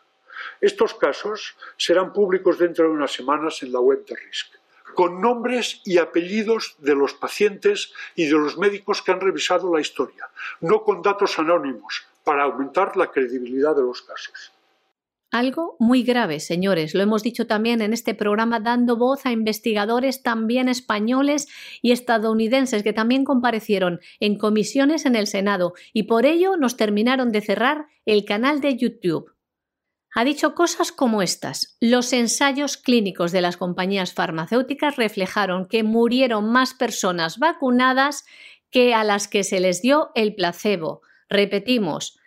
Estos casos serán públicos dentro de unas semanas en la web de RISC con nombres y apellidos de los pacientes y de los médicos que han revisado la historia, no con datos anónimos, para aumentar la credibilidad de los casos. Algo muy grave, señores. Lo hemos dicho también en este programa dando voz a investigadores también españoles y estadounidenses que también comparecieron en comisiones en el Senado y por ello nos terminaron de cerrar el canal de YouTube ha dicho cosas como estas. Los ensayos clínicos de las compañías farmacéuticas reflejaron que murieron más personas vacunadas que a las que se les dio el placebo. Repetimos,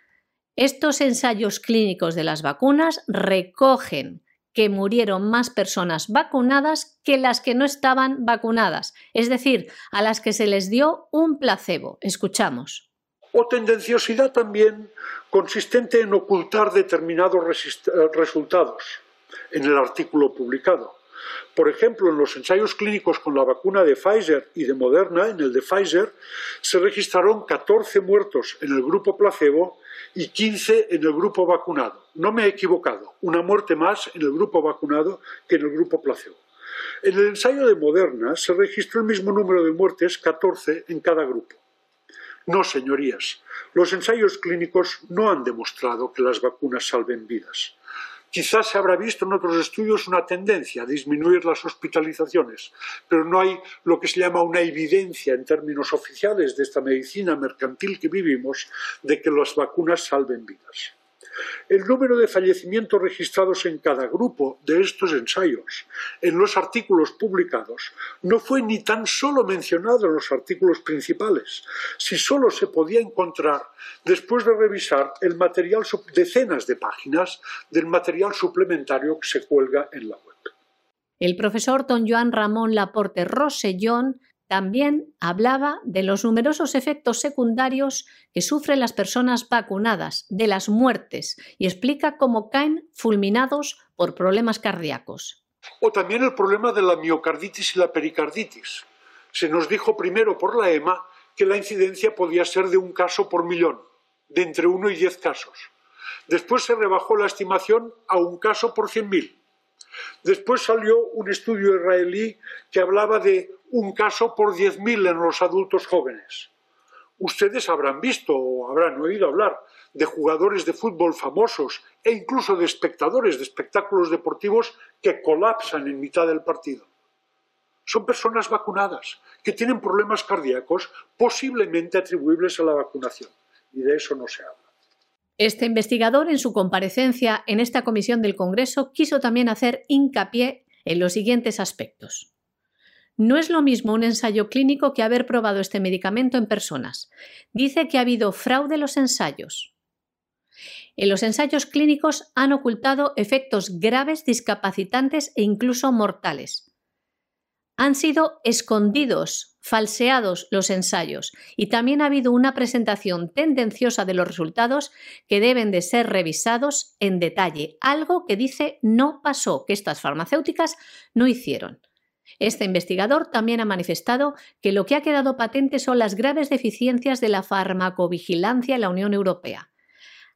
estos ensayos clínicos de las vacunas recogen que murieron más personas vacunadas que las que no estaban vacunadas, es decir, a las que se les dio un placebo. Escuchamos o tendenciosidad también consistente en ocultar determinados resultados en el artículo publicado. Por ejemplo, en los ensayos clínicos con la vacuna de Pfizer y de Moderna, en el de Pfizer, se registraron 14 muertos en el grupo placebo y 15 en el grupo vacunado. No me he equivocado, una muerte más en el grupo vacunado que en el grupo placebo. En el ensayo de Moderna se registró el mismo número de muertes, 14 en cada grupo. No, señorías, los ensayos clínicos no han demostrado que las vacunas salven vidas. Quizás se habrá visto en otros estudios una tendencia a disminuir las hospitalizaciones, pero no hay lo que se llama una evidencia en términos oficiales de esta medicina mercantil que vivimos de que las vacunas salven vidas. El número de fallecimientos registrados en cada grupo de estos ensayos en los artículos publicados no fue ni tan solo mencionado en los artículos principales, si solo se podía encontrar después de revisar el material, decenas de páginas del material suplementario que se cuelga en la web. El profesor don Joan Ramón Laporte Rosellón también hablaba de los numerosos efectos secundarios que sufren las personas vacunadas, de las muertes, y explica cómo caen fulminados por problemas cardíacos. O también el problema de la miocarditis y la pericarditis. Se nos dijo primero por la EMA que la incidencia podía ser de un caso por millón, de entre uno y diez casos. Después se rebajó la estimación a un caso por cien mil. Después salió un estudio israelí que hablaba de un caso por 10.000 en los adultos jóvenes. Ustedes habrán visto o habrán oído hablar de jugadores de fútbol famosos e incluso de espectadores de espectáculos deportivos que colapsan en mitad del partido. Son personas vacunadas que tienen problemas cardíacos posiblemente atribuibles a la vacunación y de eso no se habla. Este investigador, en su comparecencia en esta comisión del Congreso, quiso también hacer hincapié en los siguientes aspectos. No es lo mismo un ensayo clínico que haber probado este medicamento en personas. Dice que ha habido fraude en los ensayos. En los ensayos clínicos han ocultado efectos graves, discapacitantes e incluso mortales. Han sido escondidos, falseados los ensayos y también ha habido una presentación tendenciosa de los resultados que deben de ser revisados en detalle, algo que dice no pasó, que estas farmacéuticas no hicieron. Este investigador también ha manifestado que lo que ha quedado patente son las graves deficiencias de la farmacovigilancia en la Unión Europea.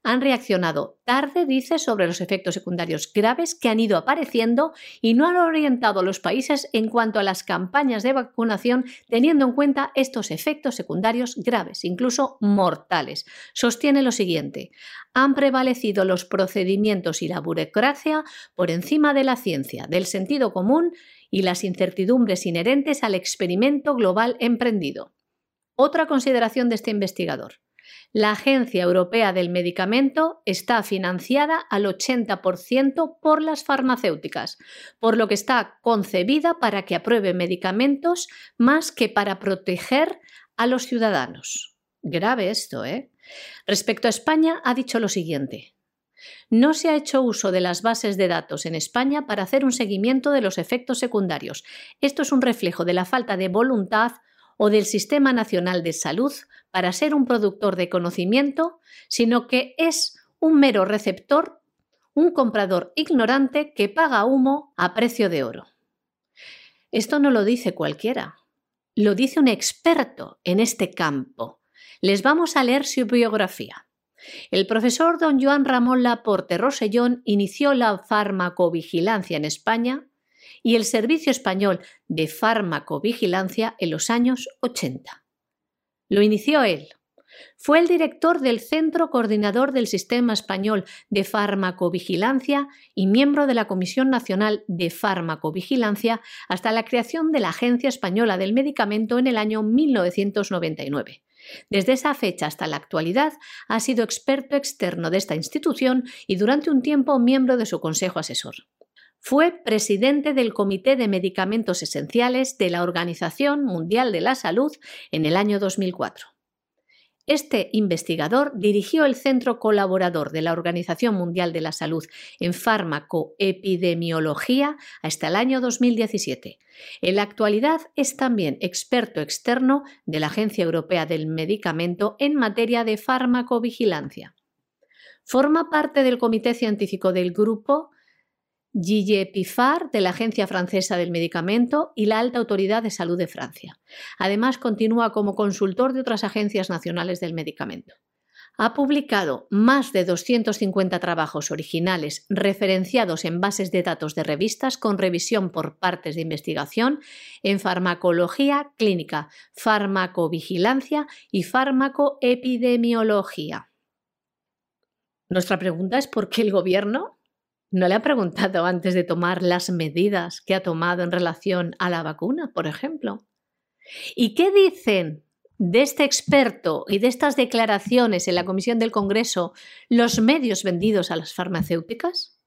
Han reaccionado tarde, dice, sobre los efectos secundarios graves que han ido apareciendo y no han orientado a los países en cuanto a las campañas de vacunación teniendo en cuenta estos efectos secundarios graves, incluso mortales. Sostiene lo siguiente, han prevalecido los procedimientos y la burocracia por encima de la ciencia, del sentido común y las incertidumbres inherentes al experimento global emprendido. Otra consideración de este investigador. La Agencia Europea del Medicamento está financiada al 80% por las farmacéuticas, por lo que está concebida para que apruebe medicamentos más que para proteger a los ciudadanos. Grave esto, ¿eh? Respecto a España, ha dicho lo siguiente. No se ha hecho uso de las bases de datos en España para hacer un seguimiento de los efectos secundarios. Esto es un reflejo de la falta de voluntad o del Sistema Nacional de Salud para ser un productor de conocimiento, sino que es un mero receptor, un comprador ignorante que paga humo a precio de oro. Esto no lo dice cualquiera, lo dice un experto en este campo. Les vamos a leer su biografía. El profesor don Joan Ramón Laporte Rosellón inició la farmacovigilancia en España y el Servicio Español de Farmacovigilancia en los años 80. Lo inició él. Fue el director del Centro Coordinador del Sistema Español de Farmacovigilancia y miembro de la Comisión Nacional de Farmacovigilancia hasta la creación de la Agencia Española del Medicamento en el año 1999. Desde esa fecha hasta la actualidad ha sido experto externo de esta institución y durante un tiempo miembro de su consejo asesor. Fue presidente del Comité de Medicamentos Esenciales de la Organización Mundial de la Salud en el año 2004. Este investigador dirigió el Centro Colaborador de la Organización Mundial de la Salud en Fármacoepidemiología hasta el año 2017. En la actualidad es también experto externo de la Agencia Europea del Medicamento en materia de farmacovigilancia. Forma parte del Comité Científico del Grupo Gilles Pifar de la Agencia Francesa del Medicamento y la Alta Autoridad de Salud de Francia. Además, continúa como consultor de otras agencias nacionales del medicamento. Ha publicado más de 250 trabajos originales referenciados en bases de datos de revistas con revisión por partes de investigación en farmacología clínica, farmacovigilancia y farmacoepidemiología. Nuestra pregunta es por qué el gobierno ¿No le ha preguntado antes de tomar las medidas que ha tomado en relación a la vacuna, por ejemplo? ¿Y qué dicen de este experto y de estas declaraciones en la Comisión del Congreso los medios vendidos a las farmacéuticas?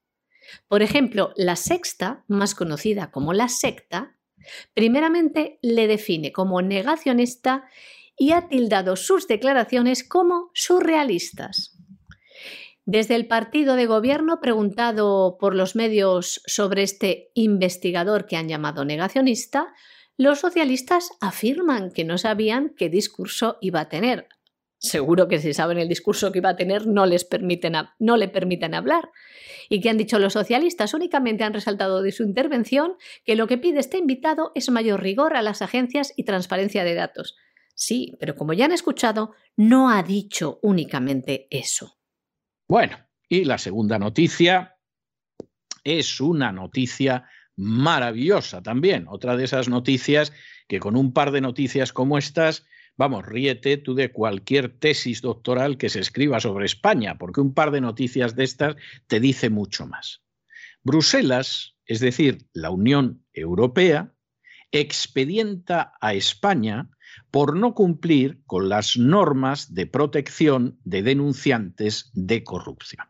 Por ejemplo, la sexta, más conocida como la secta, primeramente le define como negacionista y ha tildado sus declaraciones como surrealistas. Desde el partido de gobierno, preguntado por los medios sobre este investigador que han llamado negacionista, los socialistas afirman que no sabían qué discurso iba a tener. Seguro que si saben el discurso que iba a tener no, les permiten no le permiten hablar. ¿Y qué han dicho los socialistas? Únicamente han resaltado de su intervención que lo que pide este invitado es mayor rigor a las agencias y transparencia de datos. Sí, pero como ya han escuchado, no ha dicho únicamente eso. Bueno, y la segunda noticia es una noticia maravillosa también, otra de esas noticias que con un par de noticias como estas, vamos, ríete tú de cualquier tesis doctoral que se escriba sobre España, porque un par de noticias de estas te dice mucho más. Bruselas, es decir, la Unión Europea, expedienta a España por no cumplir con las normas de protección de denunciantes de corrupción.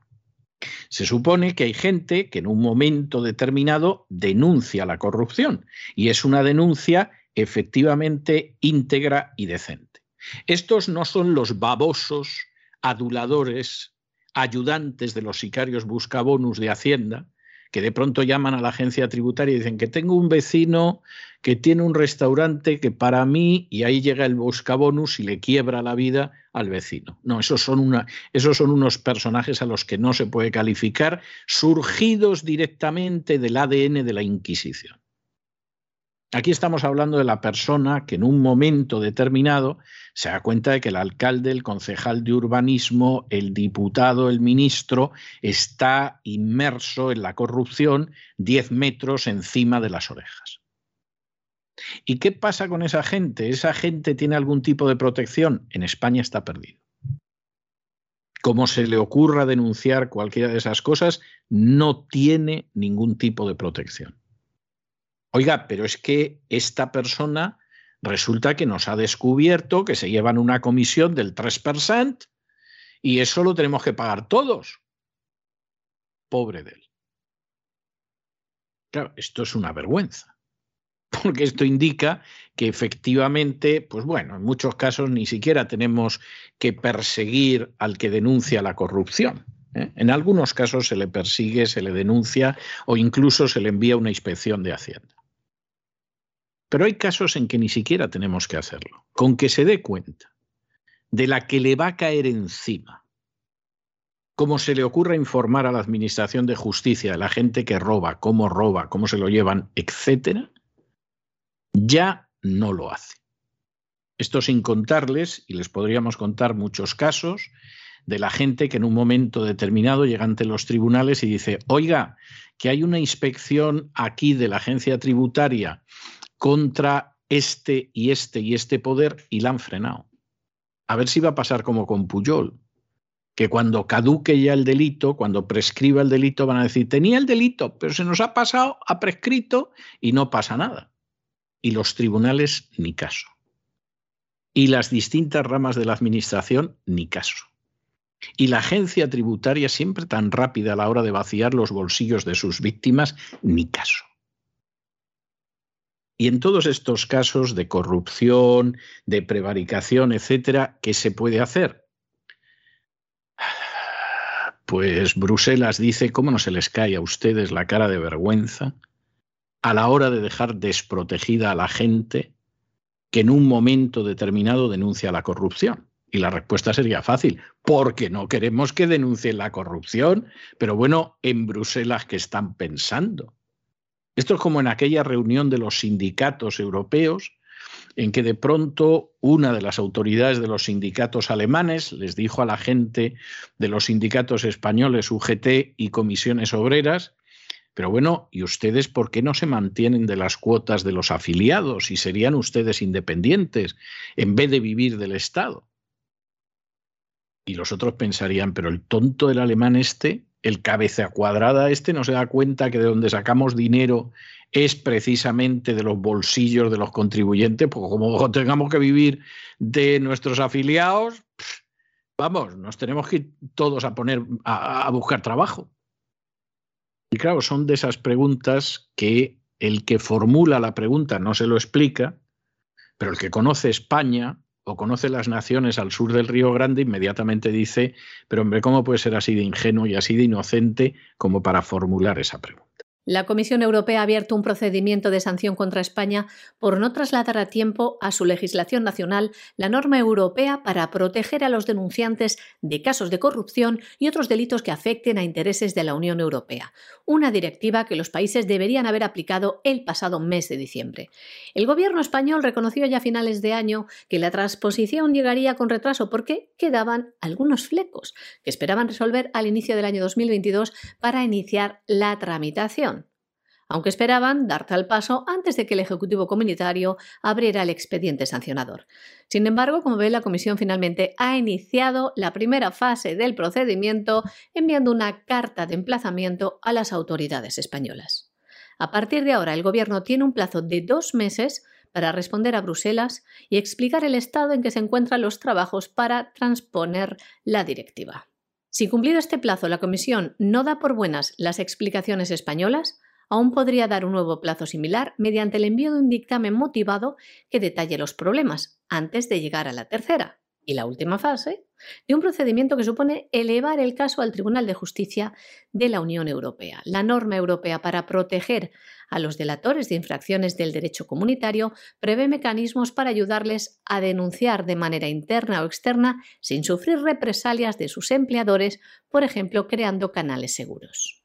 Se supone que hay gente que en un momento determinado denuncia la corrupción y es una denuncia efectivamente íntegra y decente. Estos no son los babosos, aduladores, ayudantes de los sicarios buscabonus de Hacienda, que de pronto llaman a la agencia tributaria y dicen que tengo un vecino que tiene un restaurante que para mí, y ahí llega el buscabonus y le quiebra la vida al vecino. No, esos son, una, esos son unos personajes a los que no se puede calificar, surgidos directamente del ADN de la Inquisición. Aquí estamos hablando de la persona que en un momento determinado se da cuenta de que el alcalde, el concejal de urbanismo, el diputado, el ministro está inmerso en la corrupción 10 metros encima de las orejas. ¿Y qué pasa con esa gente? ¿Esa gente tiene algún tipo de protección? En España está perdido. Como se le ocurra denunciar cualquiera de esas cosas, no tiene ningún tipo de protección. Oiga, pero es que esta persona resulta que nos ha descubierto que se llevan una comisión del 3% y eso lo tenemos que pagar todos. Pobre de él. Claro, esto es una vergüenza, porque esto indica que efectivamente, pues bueno, en muchos casos ni siquiera tenemos que perseguir al que denuncia la corrupción. ¿eh? En algunos casos se le persigue, se le denuncia o incluso se le envía una inspección de Hacienda. Pero hay casos en que ni siquiera tenemos que hacerlo. Con que se dé cuenta de la que le va a caer encima, como se le ocurra informar a la Administración de Justicia de la gente que roba, cómo roba, cómo se lo llevan, etcétera, ya no lo hace. Esto sin contarles, y les podríamos contar muchos casos, de la gente que en un momento determinado llega ante los tribunales y dice, oiga, que hay una inspección aquí de la agencia tributaria contra este y este y este poder y la han frenado. A ver si va a pasar como con Puyol, que cuando caduque ya el delito, cuando prescriba el delito, van a decir, tenía el delito, pero se nos ha pasado, ha prescrito y no pasa nada. Y los tribunales, ni caso. Y las distintas ramas de la administración, ni caso. Y la agencia tributaria, siempre tan rápida a la hora de vaciar los bolsillos de sus víctimas, ni caso. Y en todos estos casos de corrupción, de prevaricación, etcétera, ¿qué se puede hacer? Pues Bruselas dice, ¿cómo no se les cae a ustedes la cara de vergüenza a la hora de dejar desprotegida a la gente que en un momento determinado denuncia la corrupción? Y la respuesta sería fácil, porque no queremos que denuncien la corrupción, pero bueno, en Bruselas, ¿qué están pensando? Esto es como en aquella reunión de los sindicatos europeos, en que de pronto una de las autoridades de los sindicatos alemanes les dijo a la gente de los sindicatos españoles, UGT y comisiones obreras, pero bueno, ¿y ustedes por qué no se mantienen de las cuotas de los afiliados y serían ustedes independientes en vez de vivir del Estado? Y los otros pensarían, pero el tonto del alemán este el cabeza cuadrada este no se da cuenta que de donde sacamos dinero es precisamente de los bolsillos de los contribuyentes, porque como tengamos que vivir de nuestros afiliados, vamos, nos tenemos que ir todos a poner a, a buscar trabajo. Y claro, son de esas preguntas que el que formula la pregunta no se lo explica, pero el que conoce España o conoce las naciones al sur del Río Grande, inmediatamente dice, pero hombre, ¿cómo puede ser así de ingenuo y así de inocente como para formular esa pregunta? La Comisión Europea ha abierto un procedimiento de sanción contra España por no trasladar a tiempo a su legislación nacional la norma europea para proteger a los denunciantes de casos de corrupción y otros delitos que afecten a intereses de la Unión Europea, una directiva que los países deberían haber aplicado el pasado mes de diciembre. El gobierno español reconoció ya a finales de año que la transposición llegaría con retraso porque quedaban algunos flecos que esperaban resolver al inicio del año 2022 para iniciar la tramitación aunque esperaban dar tal paso antes de que el Ejecutivo Comunitario abriera el expediente sancionador. Sin embargo, como ve, la Comisión finalmente ha iniciado la primera fase del procedimiento enviando una carta de emplazamiento a las autoridades españolas. A partir de ahora, el Gobierno tiene un plazo de dos meses para responder a Bruselas y explicar el estado en que se encuentran los trabajos para transponer la directiva. Si cumplido este plazo la Comisión no da por buenas las explicaciones españolas, aún podría dar un nuevo plazo similar mediante el envío de un dictamen motivado que detalle los problemas antes de llegar a la tercera y la última fase de un procedimiento que supone elevar el caso al Tribunal de Justicia de la Unión Europea. La norma europea para proteger a los delatores de infracciones del derecho comunitario prevé mecanismos para ayudarles a denunciar de manera interna o externa sin sufrir represalias de sus empleadores, por ejemplo, creando canales seguros.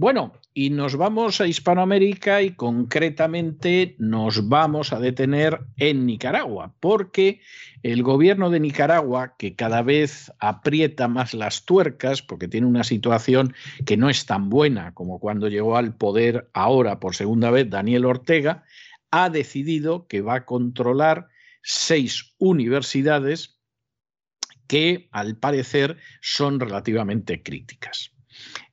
Bueno, y nos vamos a Hispanoamérica y concretamente nos vamos a detener en Nicaragua, porque el gobierno de Nicaragua, que cada vez aprieta más las tuercas, porque tiene una situación que no es tan buena como cuando llegó al poder ahora por segunda vez Daniel Ortega, ha decidido que va a controlar seis universidades que al parecer son relativamente críticas.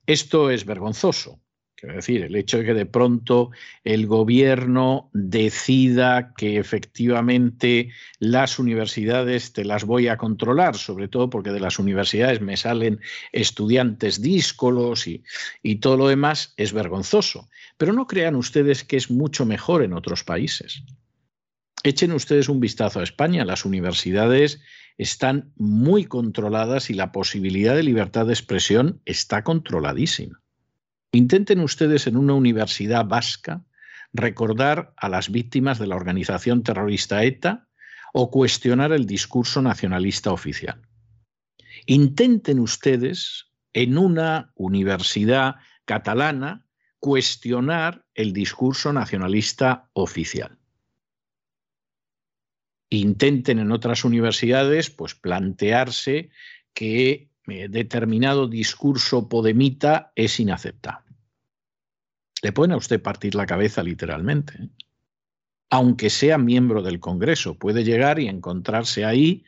Esto es vergonzoso. Quiero decir, el hecho de que de pronto el gobierno decida que efectivamente las universidades te las voy a controlar, sobre todo porque de las universidades me salen estudiantes díscolos y, y todo lo demás, es vergonzoso. Pero no crean ustedes que es mucho mejor en otros países. Echen ustedes un vistazo a España. Las universidades están muy controladas y la posibilidad de libertad de expresión está controladísima. Intenten ustedes en una universidad vasca recordar a las víctimas de la organización terrorista ETA o cuestionar el discurso nacionalista oficial. Intenten ustedes en una universidad catalana cuestionar el discurso nacionalista oficial. Intenten en otras universidades pues plantearse que eh, determinado discurso podemita es inaceptable le pueden a usted partir la cabeza literalmente. ¿eh? Aunque sea miembro del Congreso, puede llegar y encontrarse ahí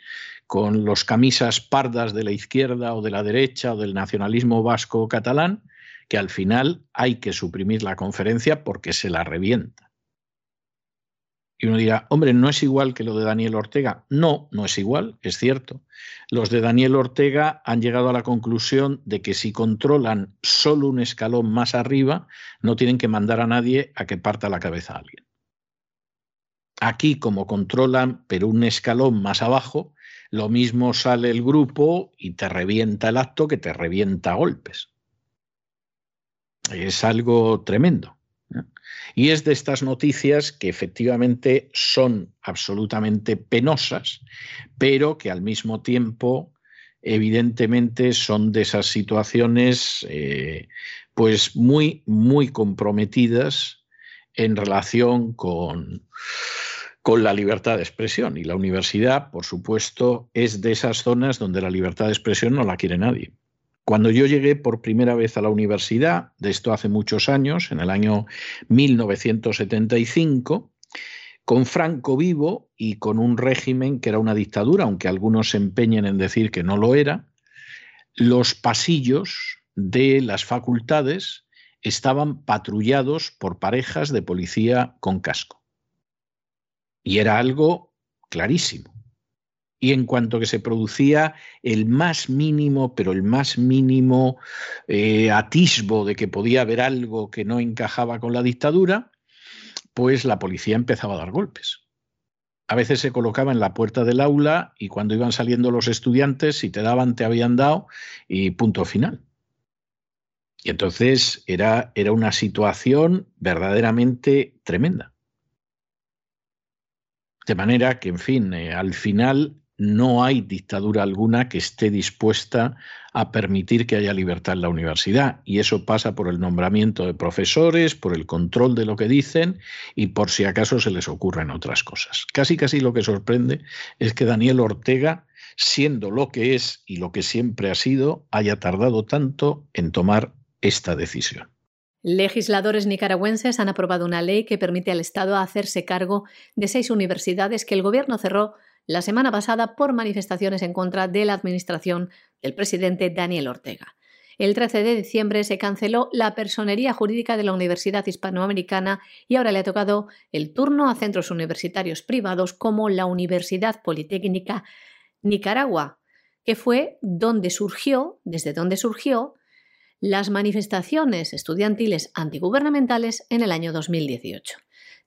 con los camisas pardas de la izquierda o de la derecha o del nacionalismo vasco o catalán, que al final hay que suprimir la conferencia porque se la revienta. Y uno dirá, hombre, ¿no es igual que lo de Daniel Ortega? No, no es igual, es cierto. Los de Daniel Ortega han llegado a la conclusión de que si controlan solo un escalón más arriba, no tienen que mandar a nadie a que parta la cabeza a alguien. Aquí, como controlan, pero un escalón más abajo, lo mismo sale el grupo y te revienta el acto que te revienta a golpes. Es algo tremendo. Y es de estas noticias que efectivamente son absolutamente penosas, pero que al mismo tiempo, evidentemente, son de esas situaciones eh, pues muy, muy comprometidas en relación con, con la libertad de expresión. Y la universidad, por supuesto, es de esas zonas donde la libertad de expresión no la quiere nadie. Cuando yo llegué por primera vez a la universidad, de esto hace muchos años, en el año 1975, con Franco vivo y con un régimen que era una dictadura, aunque algunos se empeñen en decir que no lo era, los pasillos de las facultades estaban patrullados por parejas de policía con casco. Y era algo clarísimo y en cuanto que se producía el más mínimo, pero el más mínimo eh, atisbo de que podía haber algo que no encajaba con la dictadura, pues la policía empezaba a dar golpes. A veces se colocaba en la puerta del aula y cuando iban saliendo los estudiantes, si te daban, te habían dado y punto final. Y entonces era, era una situación verdaderamente tremenda. De manera que, en fin, eh, al final no hay dictadura alguna que esté dispuesta a permitir que haya libertad en la universidad. Y eso pasa por el nombramiento de profesores, por el control de lo que dicen y por si acaso se les ocurren otras cosas. Casi casi lo que sorprende es que Daniel Ortega, siendo lo que es y lo que siempre ha sido, haya tardado tanto en tomar esta decisión. Legisladores nicaragüenses han aprobado una ley que permite al Estado hacerse cargo de seis universidades que el gobierno cerró la semana pasada por manifestaciones en contra de la administración del presidente Daniel Ortega. El 13 de diciembre se canceló la personería jurídica de la Universidad Hispanoamericana y ahora le ha tocado el turno a centros universitarios privados como la Universidad Politécnica Nicaragua, que fue donde surgió, desde donde surgió, las manifestaciones estudiantiles antigubernamentales en el año 2018.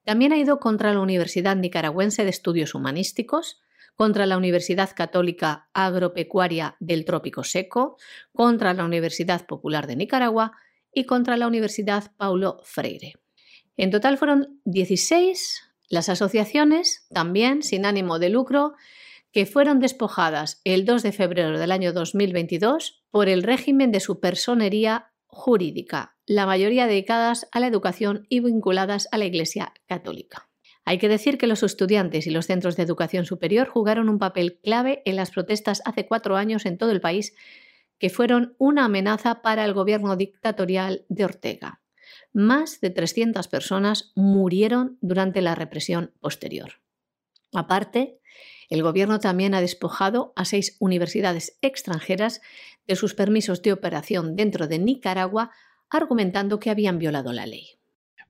También ha ido contra la Universidad Nicaragüense de Estudios Humanísticos, contra la Universidad Católica Agropecuaria del Trópico Seco, contra la Universidad Popular de Nicaragua y contra la Universidad Paulo Freire. En total fueron 16 las asociaciones, también sin ánimo de lucro, que fueron despojadas el 2 de febrero del año 2022 por el régimen de su personería jurídica, la mayoría dedicadas a la educación y vinculadas a la Iglesia Católica. Hay que decir que los estudiantes y los centros de educación superior jugaron un papel clave en las protestas hace cuatro años en todo el país, que fueron una amenaza para el gobierno dictatorial de Ortega. Más de 300 personas murieron durante la represión posterior. Aparte, el gobierno también ha despojado a seis universidades extranjeras de sus permisos de operación dentro de Nicaragua argumentando que habían violado la ley.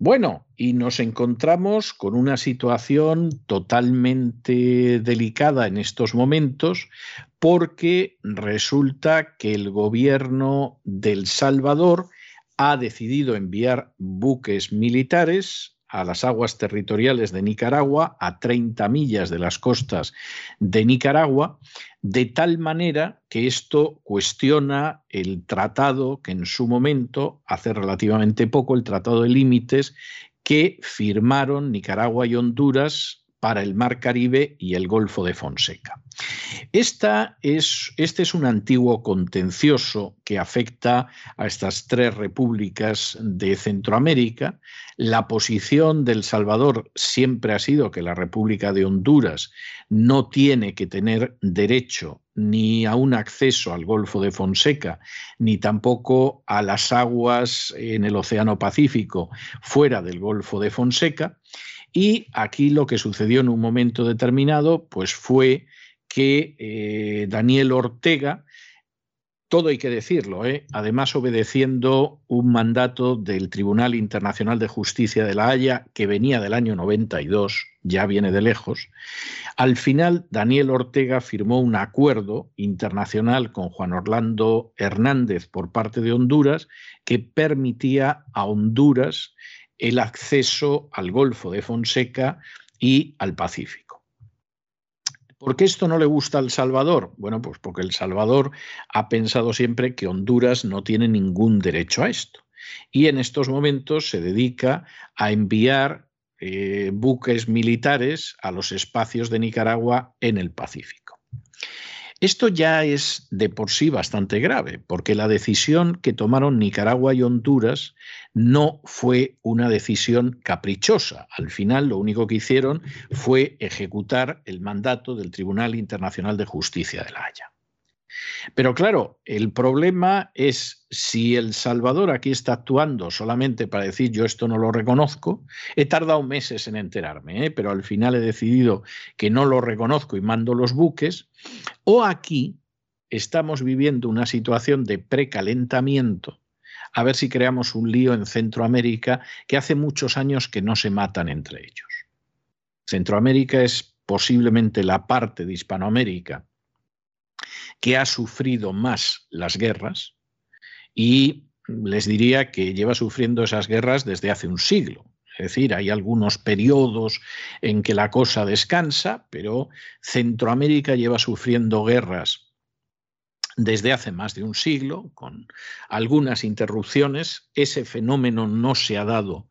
Bueno, y nos encontramos con una situación totalmente delicada en estos momentos porque resulta que el gobierno del Salvador ha decidido enviar buques militares a las aguas territoriales de Nicaragua, a 30 millas de las costas de Nicaragua, de tal manera que esto cuestiona el tratado que en su momento, hace relativamente poco, el tratado de límites que firmaron Nicaragua y Honduras para el Mar Caribe y el Golfo de Fonseca. Esta es, este es un antiguo contencioso que afecta a estas tres repúblicas de Centroamérica. La posición del Salvador siempre ha sido que la República de Honduras no tiene que tener derecho ni a un acceso al Golfo de Fonseca, ni tampoco a las aguas en el Océano Pacífico fuera del Golfo de Fonseca. Y aquí lo que sucedió en un momento determinado, pues fue que eh, Daniel Ortega, todo hay que decirlo, ¿eh? además obedeciendo un mandato del Tribunal Internacional de Justicia de La Haya que venía del año 92, ya viene de lejos, al final Daniel Ortega firmó un acuerdo internacional con Juan Orlando Hernández por parte de Honduras que permitía a Honduras el acceso al Golfo de Fonseca y al Pacífico. ¿Por qué esto no le gusta al Salvador? Bueno, pues porque El Salvador ha pensado siempre que Honduras no tiene ningún derecho a esto. Y en estos momentos se dedica a enviar eh, buques militares a los espacios de Nicaragua en el Pacífico. Esto ya es de por sí bastante grave, porque la decisión que tomaron Nicaragua y Honduras no fue una decisión caprichosa. Al final lo único que hicieron fue ejecutar el mandato del Tribunal Internacional de Justicia de la Haya. Pero claro, el problema es si El Salvador aquí está actuando solamente para decir yo esto no lo reconozco, he tardado meses en enterarme, ¿eh? pero al final he decidido que no lo reconozco y mando los buques, o aquí estamos viviendo una situación de precalentamiento a ver si creamos un lío en Centroamérica que hace muchos años que no se matan entre ellos. Centroamérica es posiblemente la parte de Hispanoamérica que ha sufrido más las guerras y les diría que lleva sufriendo esas guerras desde hace un siglo. Es decir, hay algunos periodos en que la cosa descansa, pero Centroamérica lleva sufriendo guerras desde hace más de un siglo, con algunas interrupciones. Ese fenómeno no se ha dado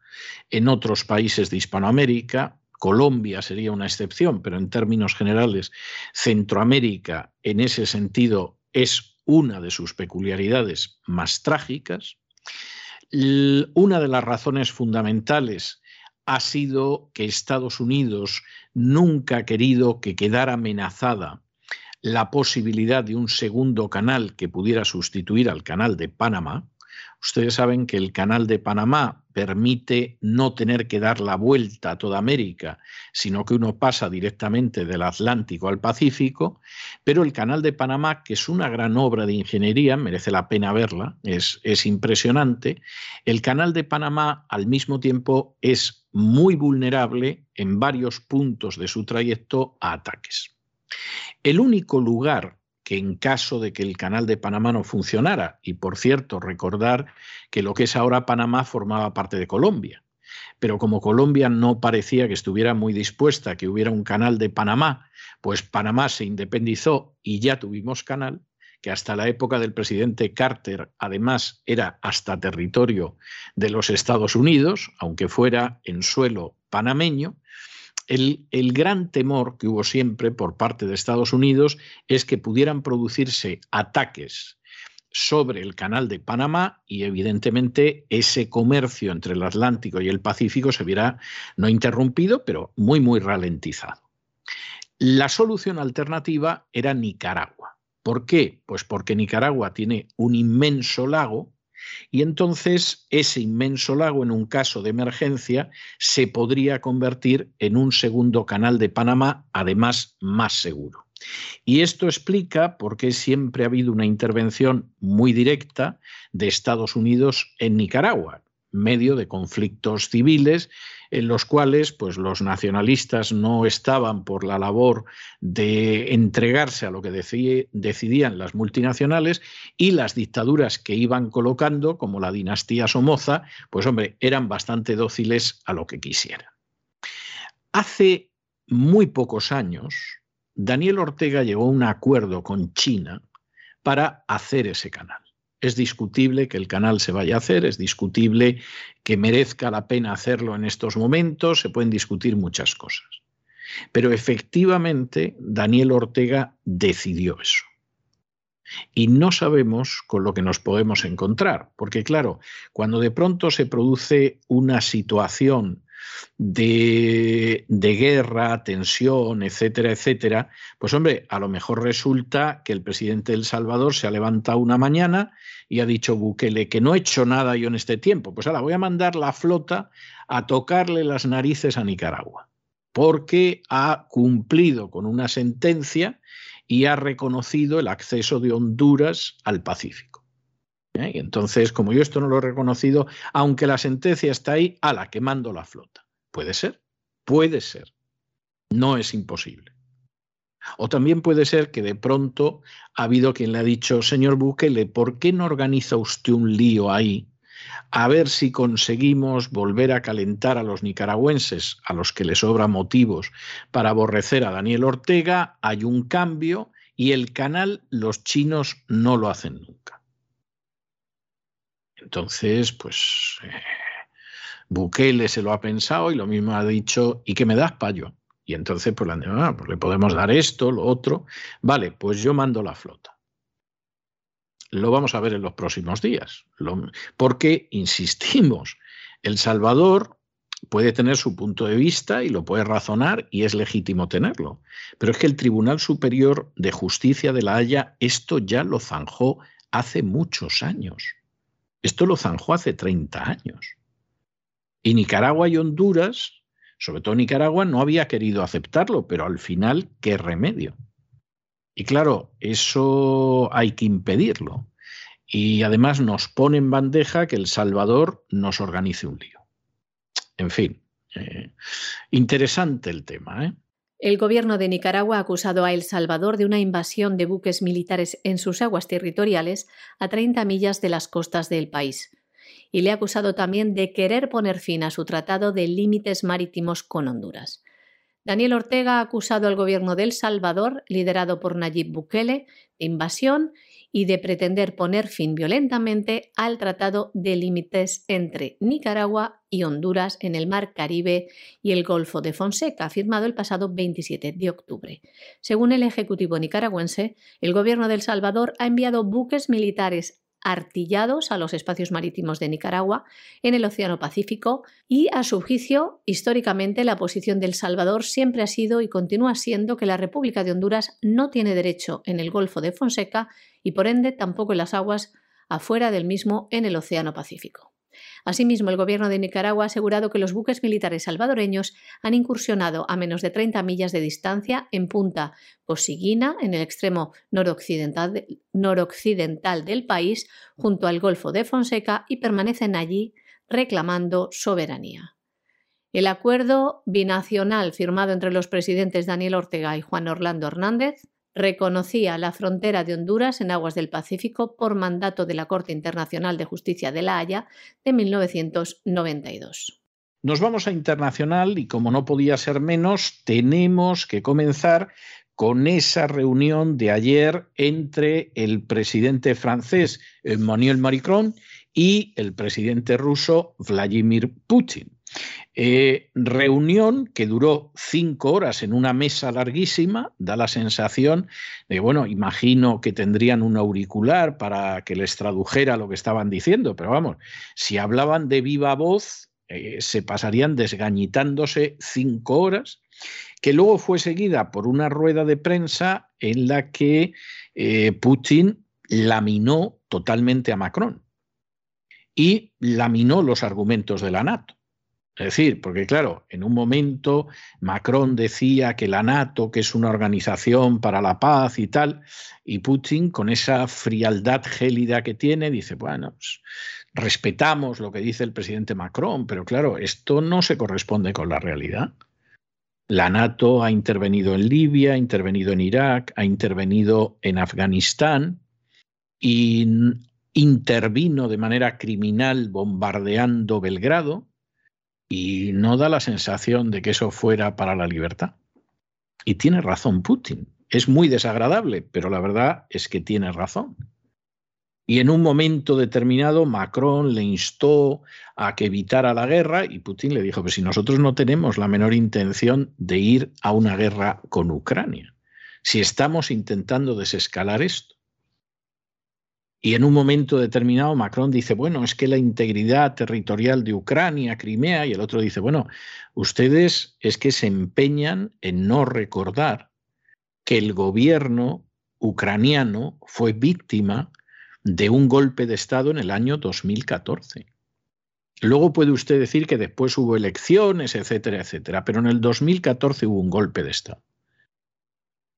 en otros países de Hispanoamérica. Colombia sería una excepción, pero en términos generales, Centroamérica en ese sentido es una de sus peculiaridades más trágicas. Una de las razones fundamentales ha sido que Estados Unidos nunca ha querido que quedara amenazada la posibilidad de un segundo canal que pudiera sustituir al canal de Panamá, Ustedes saben que el canal de Panamá permite no tener que dar la vuelta a toda América, sino que uno pasa directamente del Atlántico al Pacífico, pero el canal de Panamá, que es una gran obra de ingeniería, merece la pena verla, es, es impresionante, el canal de Panamá al mismo tiempo es muy vulnerable en varios puntos de su trayecto a ataques. El único lugar en caso de que el canal de Panamá no funcionara, y por cierto, recordar que lo que es ahora Panamá formaba parte de Colombia, pero como Colombia no parecía que estuviera muy dispuesta a que hubiera un canal de Panamá, pues Panamá se independizó y ya tuvimos canal, que hasta la época del presidente Carter además era hasta territorio de los Estados Unidos, aunque fuera en suelo panameño, el, gran temor que hubo siempre por parte de Estados Unidos es que pudieran producirse ataques sobre el canal de Panamá y evidentemente ese comercio entre el Atlántico y el Pacífico se viera no interrumpido, pero muy, muy ralentizado. La solución alternativa era Nicaragua. ¿Por qué? Pues porque Nicaragua tiene un inmenso lago y entonces ese inmenso lago, en un caso de emergencia, se podría convertir en un segundo canal de Panamá, además más seguro. Y esto explica por qué siempre ha habido una intervención muy directa de Estados Unidos en Nicaragua, medio de conflictos civiles en los cuales pues, los nacionalistas no estaban por la labor de entregarse a lo que decidían las multinacionales y las dictaduras que iban colocando, como la dinastía Somoza, pues hombre, eran bastante dóciles a lo que quisieran. Hace muy pocos años, Daniel Ortega llegó a un acuerdo con China para hacer ese canal. Es discutible que el canal se vaya a hacer, es discutible que merezca la pena hacerlo en estos momentos, se pueden discutir muchas cosas. Pero efectivamente Daniel Ortega decidió eso. Y no sabemos con lo que nos podemos encontrar, porque claro, cuando de pronto se produce una situación de, guerra, tensión, etcétera, etcétera, pues hombre, a lo mejor resulta que el presidente del Salvador se ha levantado una mañana y ha dicho Bukele que no he hecho nada yo en este tiempo. Pues ahora voy a mandar la flota a tocarle las narices a Nicaragua, porque ha cumplido con una sentencia y ha reconocido el acceso de Honduras al Pacífico. ¿Eh? Y entonces, como yo esto no lo he reconocido, aunque la sentencia está ahí, a la que mando la flota. Puede ser, puede ser. No es imposible. O también puede ser que de pronto ha habido quien le ha dicho, señor Bukele, ¿por qué no organiza usted un lío ahí? A ver si conseguimos volver a calentar a los nicaragüenses, a los que les sobra motivos para aborrecer a Daniel Ortega, hay un cambio y el canal los chinos no lo hacen nunca. Entonces, pues eh, Bukele se lo ha pensado y lo mismo ha dicho, ¿y qué me das, payo? Y entonces, pues, ah, pues le podemos dar esto, lo otro. Vale, pues yo mando la flota. Lo vamos a ver en los próximos días. porque, insistimos, El Salvador puede tener su punto de vista y lo puede razonar y es legítimo tenerlo. Pero es que el Tribunal Superior de Justicia de La Haya esto ya lo zanjó hace muchos años. Esto lo zanjó hace 30 años. Y Nicaragua y Honduras, sobre todo Nicaragua, no había querido aceptarlo, pero al final, ¿qué remedio? Y claro, eso hay que impedirlo. Y además nos pone en bandeja que El Salvador nos organice un lío. En fin, eh, interesante el tema. ¿eh? El gobierno de Nicaragua ha acusado a El Salvador de una invasión de buques militares en sus aguas territoriales a 30 millas de las costas del país. Y le ha acusado también de querer poner fin a su tratado de límites marítimos con Honduras. Daniel Ortega ha acusado al gobierno de El Salvador, liderado por Nayib Bukele, de invasión y de pretender poner fin violentamente al Tratado de Límites entre Nicaragua y Honduras en el Mar Caribe y el Golfo de Fonseca, firmado el pasado 27 de octubre. Según el Ejecutivo nicaragüense, el gobierno de El Salvador ha enviado buques militares artillados a los espacios marítimos de Nicaragua en el Océano Pacífico y, a su juicio, históricamente la posición del Salvador siempre ha sido y continúa siendo que la República de Honduras no tiene derecho en el Golfo de Fonseca y, por ende, tampoco en las aguas afuera del mismo en el Océano Pacífico. Asimismo, el gobierno de Nicaragua ha asegurado que los buques militares salvadoreños han incursionado a menos de 30 millas de distancia en Punta Cosiguina, en el extremo noroccidental, noroccidental del país, junto al Golfo de Fonseca, y permanecen allí reclamando soberanía. El acuerdo binacional firmado entre los presidentes Daniel Ortega y Juan Orlando Hernández reconocía la frontera de Honduras en aguas del Pacífico por mandato de la Corte Internacional de Justicia de La Haya de 1992. Nos vamos a internacional y como no podía ser menos, tenemos que comenzar con esa reunión de ayer entre el presidente francés Emmanuel Macron y el presidente ruso Vladimir Putin. Eh, reunión que duró cinco horas en una mesa larguísima, da la sensación de, bueno, imagino que tendrían un auricular para que les tradujera lo que estaban diciendo, pero vamos, si hablaban de viva voz, eh, se pasarían desgañitándose cinco horas, que luego fue seguida por una rueda de prensa en la que eh, Putin laminó totalmente a Macron y laminó los argumentos de la NATO. Es decir, porque claro, en un momento Macron decía que la NATO, que es una organización para la paz y tal, y Putin con esa frialdad gélida que tiene, dice, bueno, pues, respetamos lo que dice el presidente Macron, pero claro, esto no se corresponde con la realidad. La NATO ha intervenido en Libia, ha intervenido en Irak, ha intervenido en Afganistán y intervino de manera criminal bombardeando Belgrado y no da la sensación de que eso fuera para la libertad. Y tiene razón Putin. Es muy desagradable, pero la verdad es que tiene razón. Y en un momento determinado Macron le instó a que evitara la guerra y Putin le dijo, pues si nosotros no tenemos la menor intención de ir a una guerra con Ucrania, si estamos intentando desescalar esto. Y en un momento determinado Macron dice, bueno, es que la integridad territorial de Ucrania, Crimea, y el otro dice, bueno, ustedes es que se empeñan en no recordar que el gobierno ucraniano fue víctima de un golpe de Estado en el año 2014. Luego puede usted decir que después hubo elecciones, etcétera, etcétera, pero en el 2014 hubo un golpe de Estado.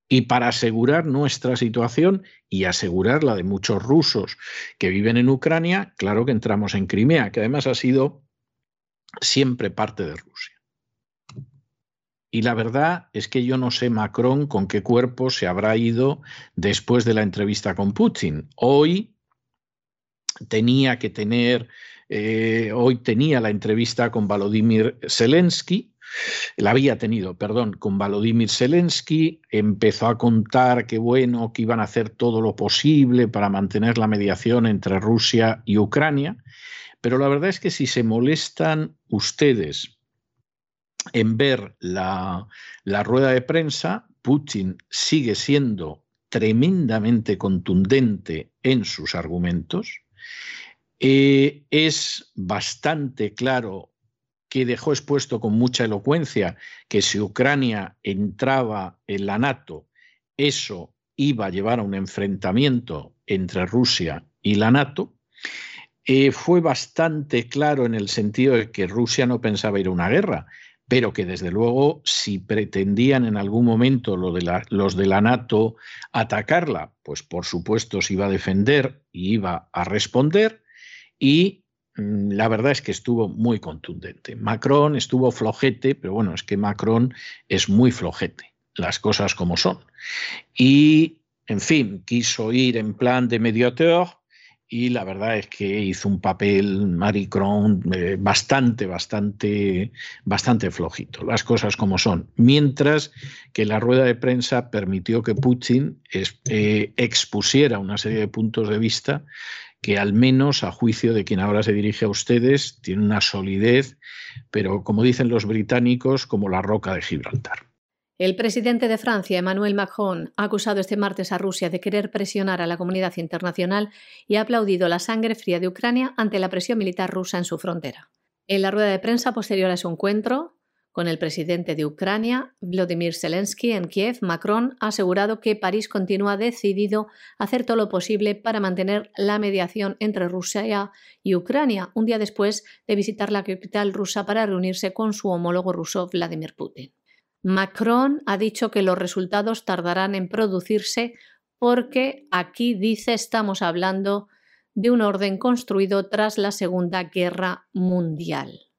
Y para asegurar nuestra situación y asegurar la de muchos rusos que viven en Ucrania, claro que entramos en Crimea, que además ha sido siempre parte de Rusia. Y la verdad es que yo no sé Macron con qué cuerpo se habrá ido después de la entrevista con Putin. Hoy tenía que tener, eh, hoy tenía la entrevista con Volodymyr Zelensky, la había tenido, perdón, con Volodymyr Zelensky, empezó a contar que bueno, que iban a hacer todo lo posible para mantener la mediación entre Rusia y Ucrania, pero la verdad es que si se molestan ustedes en ver la, rueda de prensa, Putin sigue siendo tremendamente contundente en sus argumentos, eh, es bastante claro que dejó expuesto con mucha elocuencia que si Ucrania entraba en la NATO, eso iba a llevar a un enfrentamiento entre Rusia y la NATO, eh, fue bastante claro en el sentido de que Rusia no pensaba ir a una guerra, pero que desde luego si pretendían en algún momento de los de la NATO atacarla, pues por supuesto se iba a defender y iba a responder y la verdad es que estuvo muy contundente. Macron estuvo flojete, pero bueno, es que Macron es muy flojete, las cosas como son. Y, en fin, quiso ir en plan de mediateur y la verdad es que hizo un papel Maricron eh, bastante, bastante, bastante flojito, las cosas como son. Mientras que la rueda de prensa permitió que Putin eh, expusiera una serie de puntos de vista que al menos a juicio de quien ahora se dirige a ustedes tiene una solidez, pero como dicen los británicos, como la roca de Gibraltar. El presidente de Francia, Emmanuel Macron, ha acusado este martes a Rusia de querer presionar a la comunidad internacional y ha aplaudido la sangre fría de Ucrania ante la presión militar rusa en su frontera. En la rueda de prensa posterior a su encuentro, con el presidente de Ucrania, Vladimir Zelensky, en Kiev, Macron ha asegurado que París continúa decidido a hacer todo lo posible para mantener la mediación entre Rusia y Ucrania, un día después de visitar la capital rusa para reunirse con su homólogo ruso Vladimir Putin. Macron ha dicho que los resultados tardarán en producirse porque aquí dice estamos hablando de un orden construido tras la Segunda Guerra Mundial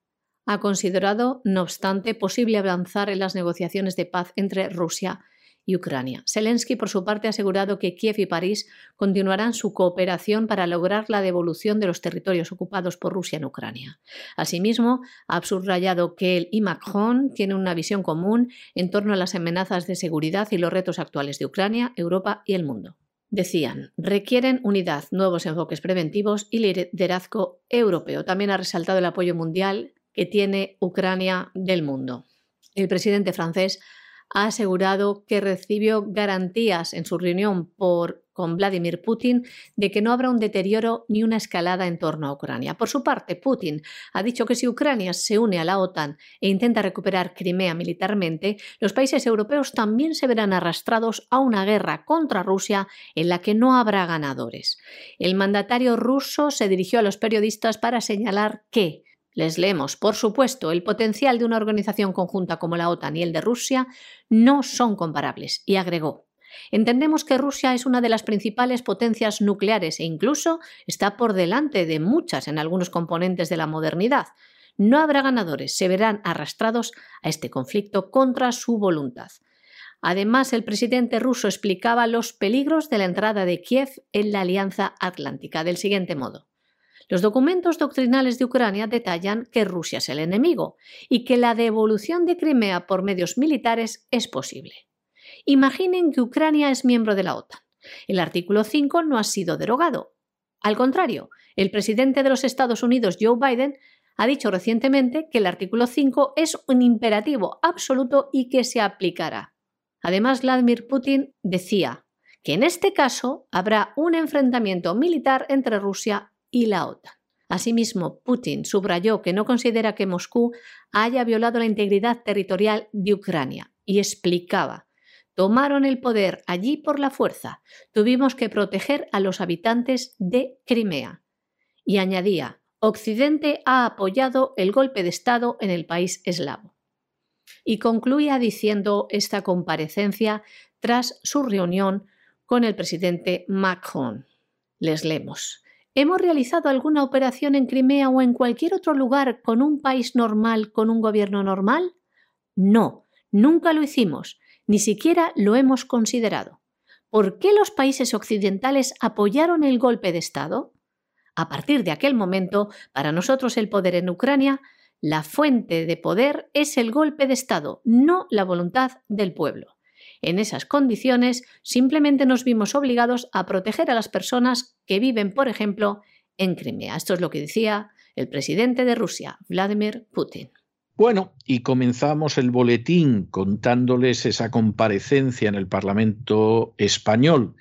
ha considerado, no obstante, posible avanzar en las negociaciones de paz entre Rusia y Ucrania. Zelensky, por su parte, ha asegurado que Kiev y París continuarán su cooperación para lograr la devolución de los territorios ocupados por Rusia en Ucrania. Asimismo, ha subrayado que él y Macron tienen una visión común en torno a las amenazas de seguridad y los retos actuales de Ucrania, Europa y el mundo. Decían, requieren unidad, nuevos enfoques preventivos y liderazgo europeo. También ha resaltado el apoyo mundial que tiene Ucrania del mundo. El presidente francés ha asegurado que recibió garantías en su reunión con Vladimir Putin de que no habrá un deterioro ni una escalada en torno a Ucrania. Por su parte, Putin ha dicho que si Ucrania se une a la OTAN e intenta recuperar Crimea militarmente, los países europeos también se verán arrastrados a una guerra contra Rusia en la que no habrá ganadores. El mandatario ruso se dirigió a los periodistas para señalar que Les leemos, por supuesto, el potencial de una organización conjunta como la OTAN y el de Rusia no son comparables, y agregó, Entendemos que Rusia es una de las principales potencias nucleares e incluso está por delante de muchas en algunos componentes de la modernidad. No habrá ganadores, se verán arrastrados a este conflicto contra su voluntad. Además, el presidente ruso explicaba los peligros de la entrada de Kiev en la Alianza Atlántica del siguiente modo. Los documentos doctrinales de Ucrania detallan que Rusia es el enemigo y que la devolución de Crimea por medios militares es posible. Imaginen que Ucrania es miembro de la OTAN. El artículo 5 no ha sido derogado. Al contrario, el presidente de los Estados Unidos, Joe Biden, ha dicho recientemente que el artículo 5 es un imperativo absoluto y que se aplicará. Además, Vladimir Putin decía que en este caso habrá un enfrentamiento militar entre Rusia y la OTAN. Asimismo, Putin subrayó que no considera que Moscú haya violado la integridad territorial de Ucrania y explicaba Tomaron el poder allí por la fuerza. Tuvimos que proteger a los habitantes de Crimea. Y añadía, Occidente ha apoyado el golpe de Estado en el país eslavo. Y concluía diciendo esta comparecencia tras su reunión con el presidente Macron. Les leemos. ¿Hemos realizado alguna operación en Crimea o en cualquier otro lugar con un país normal, con un gobierno normal? No, nunca lo hicimos, ni siquiera lo hemos considerado. ¿Por qué los países occidentales apoyaron el golpe de Estado? A partir de aquel momento, para nosotros el poder en Ucrania, la fuente de poder es el golpe de Estado, no la voluntad del pueblo. En esas condiciones, simplemente nos vimos obligados a proteger a las personas que viven, por ejemplo, en Crimea. Esto es lo que decía el presidente de Rusia, Vladimir Putin. Bueno, y comenzamos el boletín contándoles esa comparecencia en el Parlamento español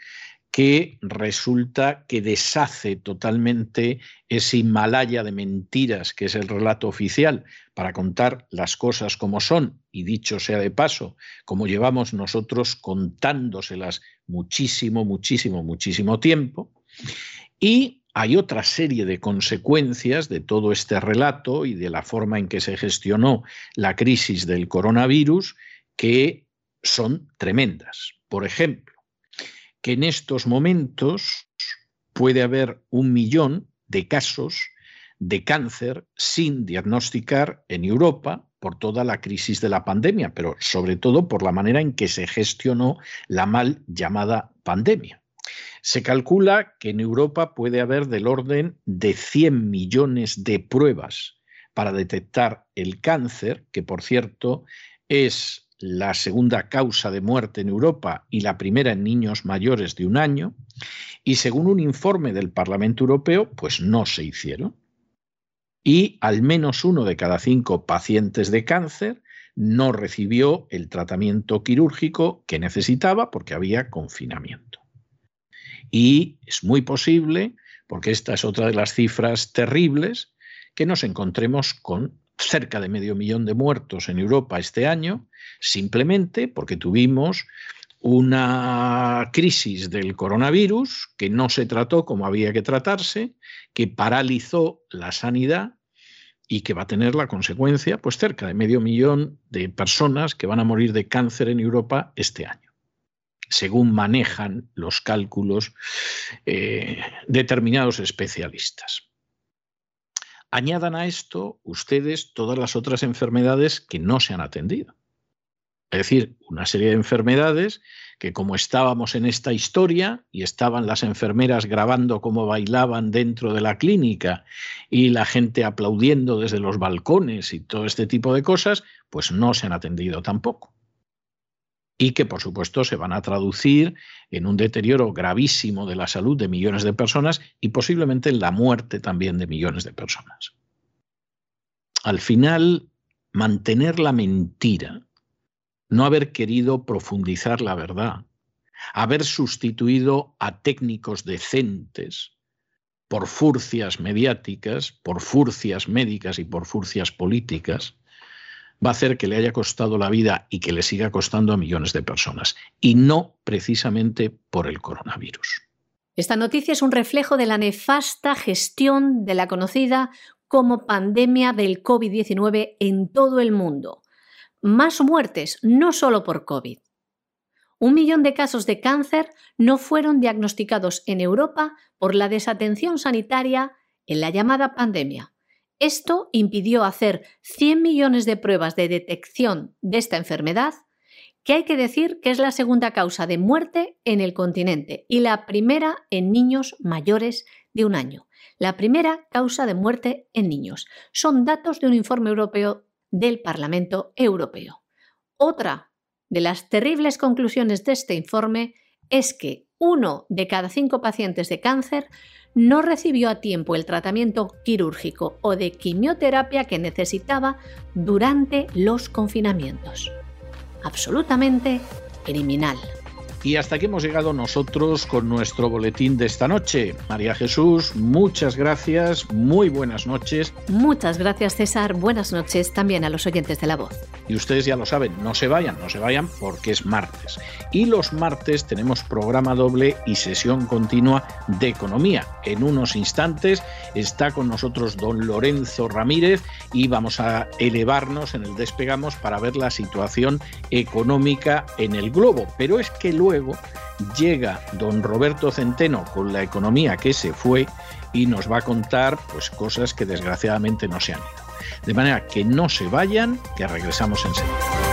que resulta que deshace totalmente ese Himalaya de mentiras que es el relato oficial para contar las cosas como son, y dicho sea de paso, como llevamos nosotros contándoselas muchísimo, muchísimo, muchísimo tiempo, y hay otra serie de consecuencias de todo este relato y de la forma en que se gestionó la crisis del coronavirus que son tremendas. Por ejemplo, que en estos momentos puede haber un millón de casos de cáncer sin diagnosticar en Europa por toda la crisis de la pandemia, pero sobre todo por la manera en que se gestionó la mal llamada pandemia. Se calcula que en Europa puede haber del orden de 100 millones de pruebas para detectar el cáncer, que por cierto es la segunda causa de muerte en Europa y la primera en niños mayores de un año, y según un informe del Parlamento Europeo, pues no se hicieron. Y al menos uno de cada cinco pacientes de cáncer no recibió el tratamiento quirúrgico que necesitaba porque había confinamiento. Y es muy posible, porque esta es otra de las cifras terribles, que nos encontremos con cerca de medio millón de muertos en Europa este año, simplemente porque tuvimos una crisis del coronavirus que no se trató como había que tratarse, que paralizó la sanidad y que va a tener la consecuencia, pues cerca de medio millón de personas que van a morir de cáncer en Europa este año, según manejan los cálculos eh, determinados especialistas. Añadan a esto ustedes todas las otras enfermedades que no se han atendido. Es decir, una serie de enfermedades que como estábamos en esta historia y estaban las enfermeras grabando cómo bailaban dentro de la clínica y la gente aplaudiendo desde los balcones y todo este tipo de cosas, pues no se han atendido tampoco y que por supuesto se van a traducir en un deterioro gravísimo de la salud de millones de personas y posiblemente en la muerte también de millones de personas. Al final, mantener la mentira, no haber querido profundizar la verdad, haber sustituido a técnicos decentes por furcias mediáticas, por furcias médicas y por furcias políticas, va a hacer que le haya costado la vida y que le siga costando a millones de personas, y no precisamente por el coronavirus. Esta noticia es un reflejo de la nefasta gestión de la conocida como pandemia del COVID-19 en todo el mundo. Más muertes, no solo por COVID. Un millón de casos de cáncer no fueron diagnosticados en Europa por la desatención sanitaria en la llamada pandemia. Esto impidió hacer 100 millones de pruebas de detección de esta enfermedad, que hay que decir que es la segunda causa de muerte en el continente y la primera en niños mayores de un año. La primera causa de muerte en niños. Son datos de un informe europeo del Parlamento Europeo. Otra de las terribles conclusiones de este informe es que uno de cada cinco pacientes de cáncer no recibió a tiempo el tratamiento quirúrgico o de quimioterapia que necesitaba durante los confinamientos. Absolutamente criminal. Y hasta aquí hemos llegado nosotros con nuestro boletín de esta noche. María Jesús, muchas gracias, muy buenas noches. Muchas gracias César, buenas noches también a los oyentes de la voz. Y ustedes ya lo saben, no se vayan, no se vayan porque es martes. Y los martes tenemos programa doble y sesión continua de economía. En unos instantes está con nosotros don Lorenzo Ramírez y vamos a elevarnos en el despegamos para ver la situación económica en el globo. Pero es que luego llega don Roberto Centeno con la economía que se fue y nos va a contar pues cosas que desgraciadamente no se han ido. De manera que no se vayan, que regresamos enseguida.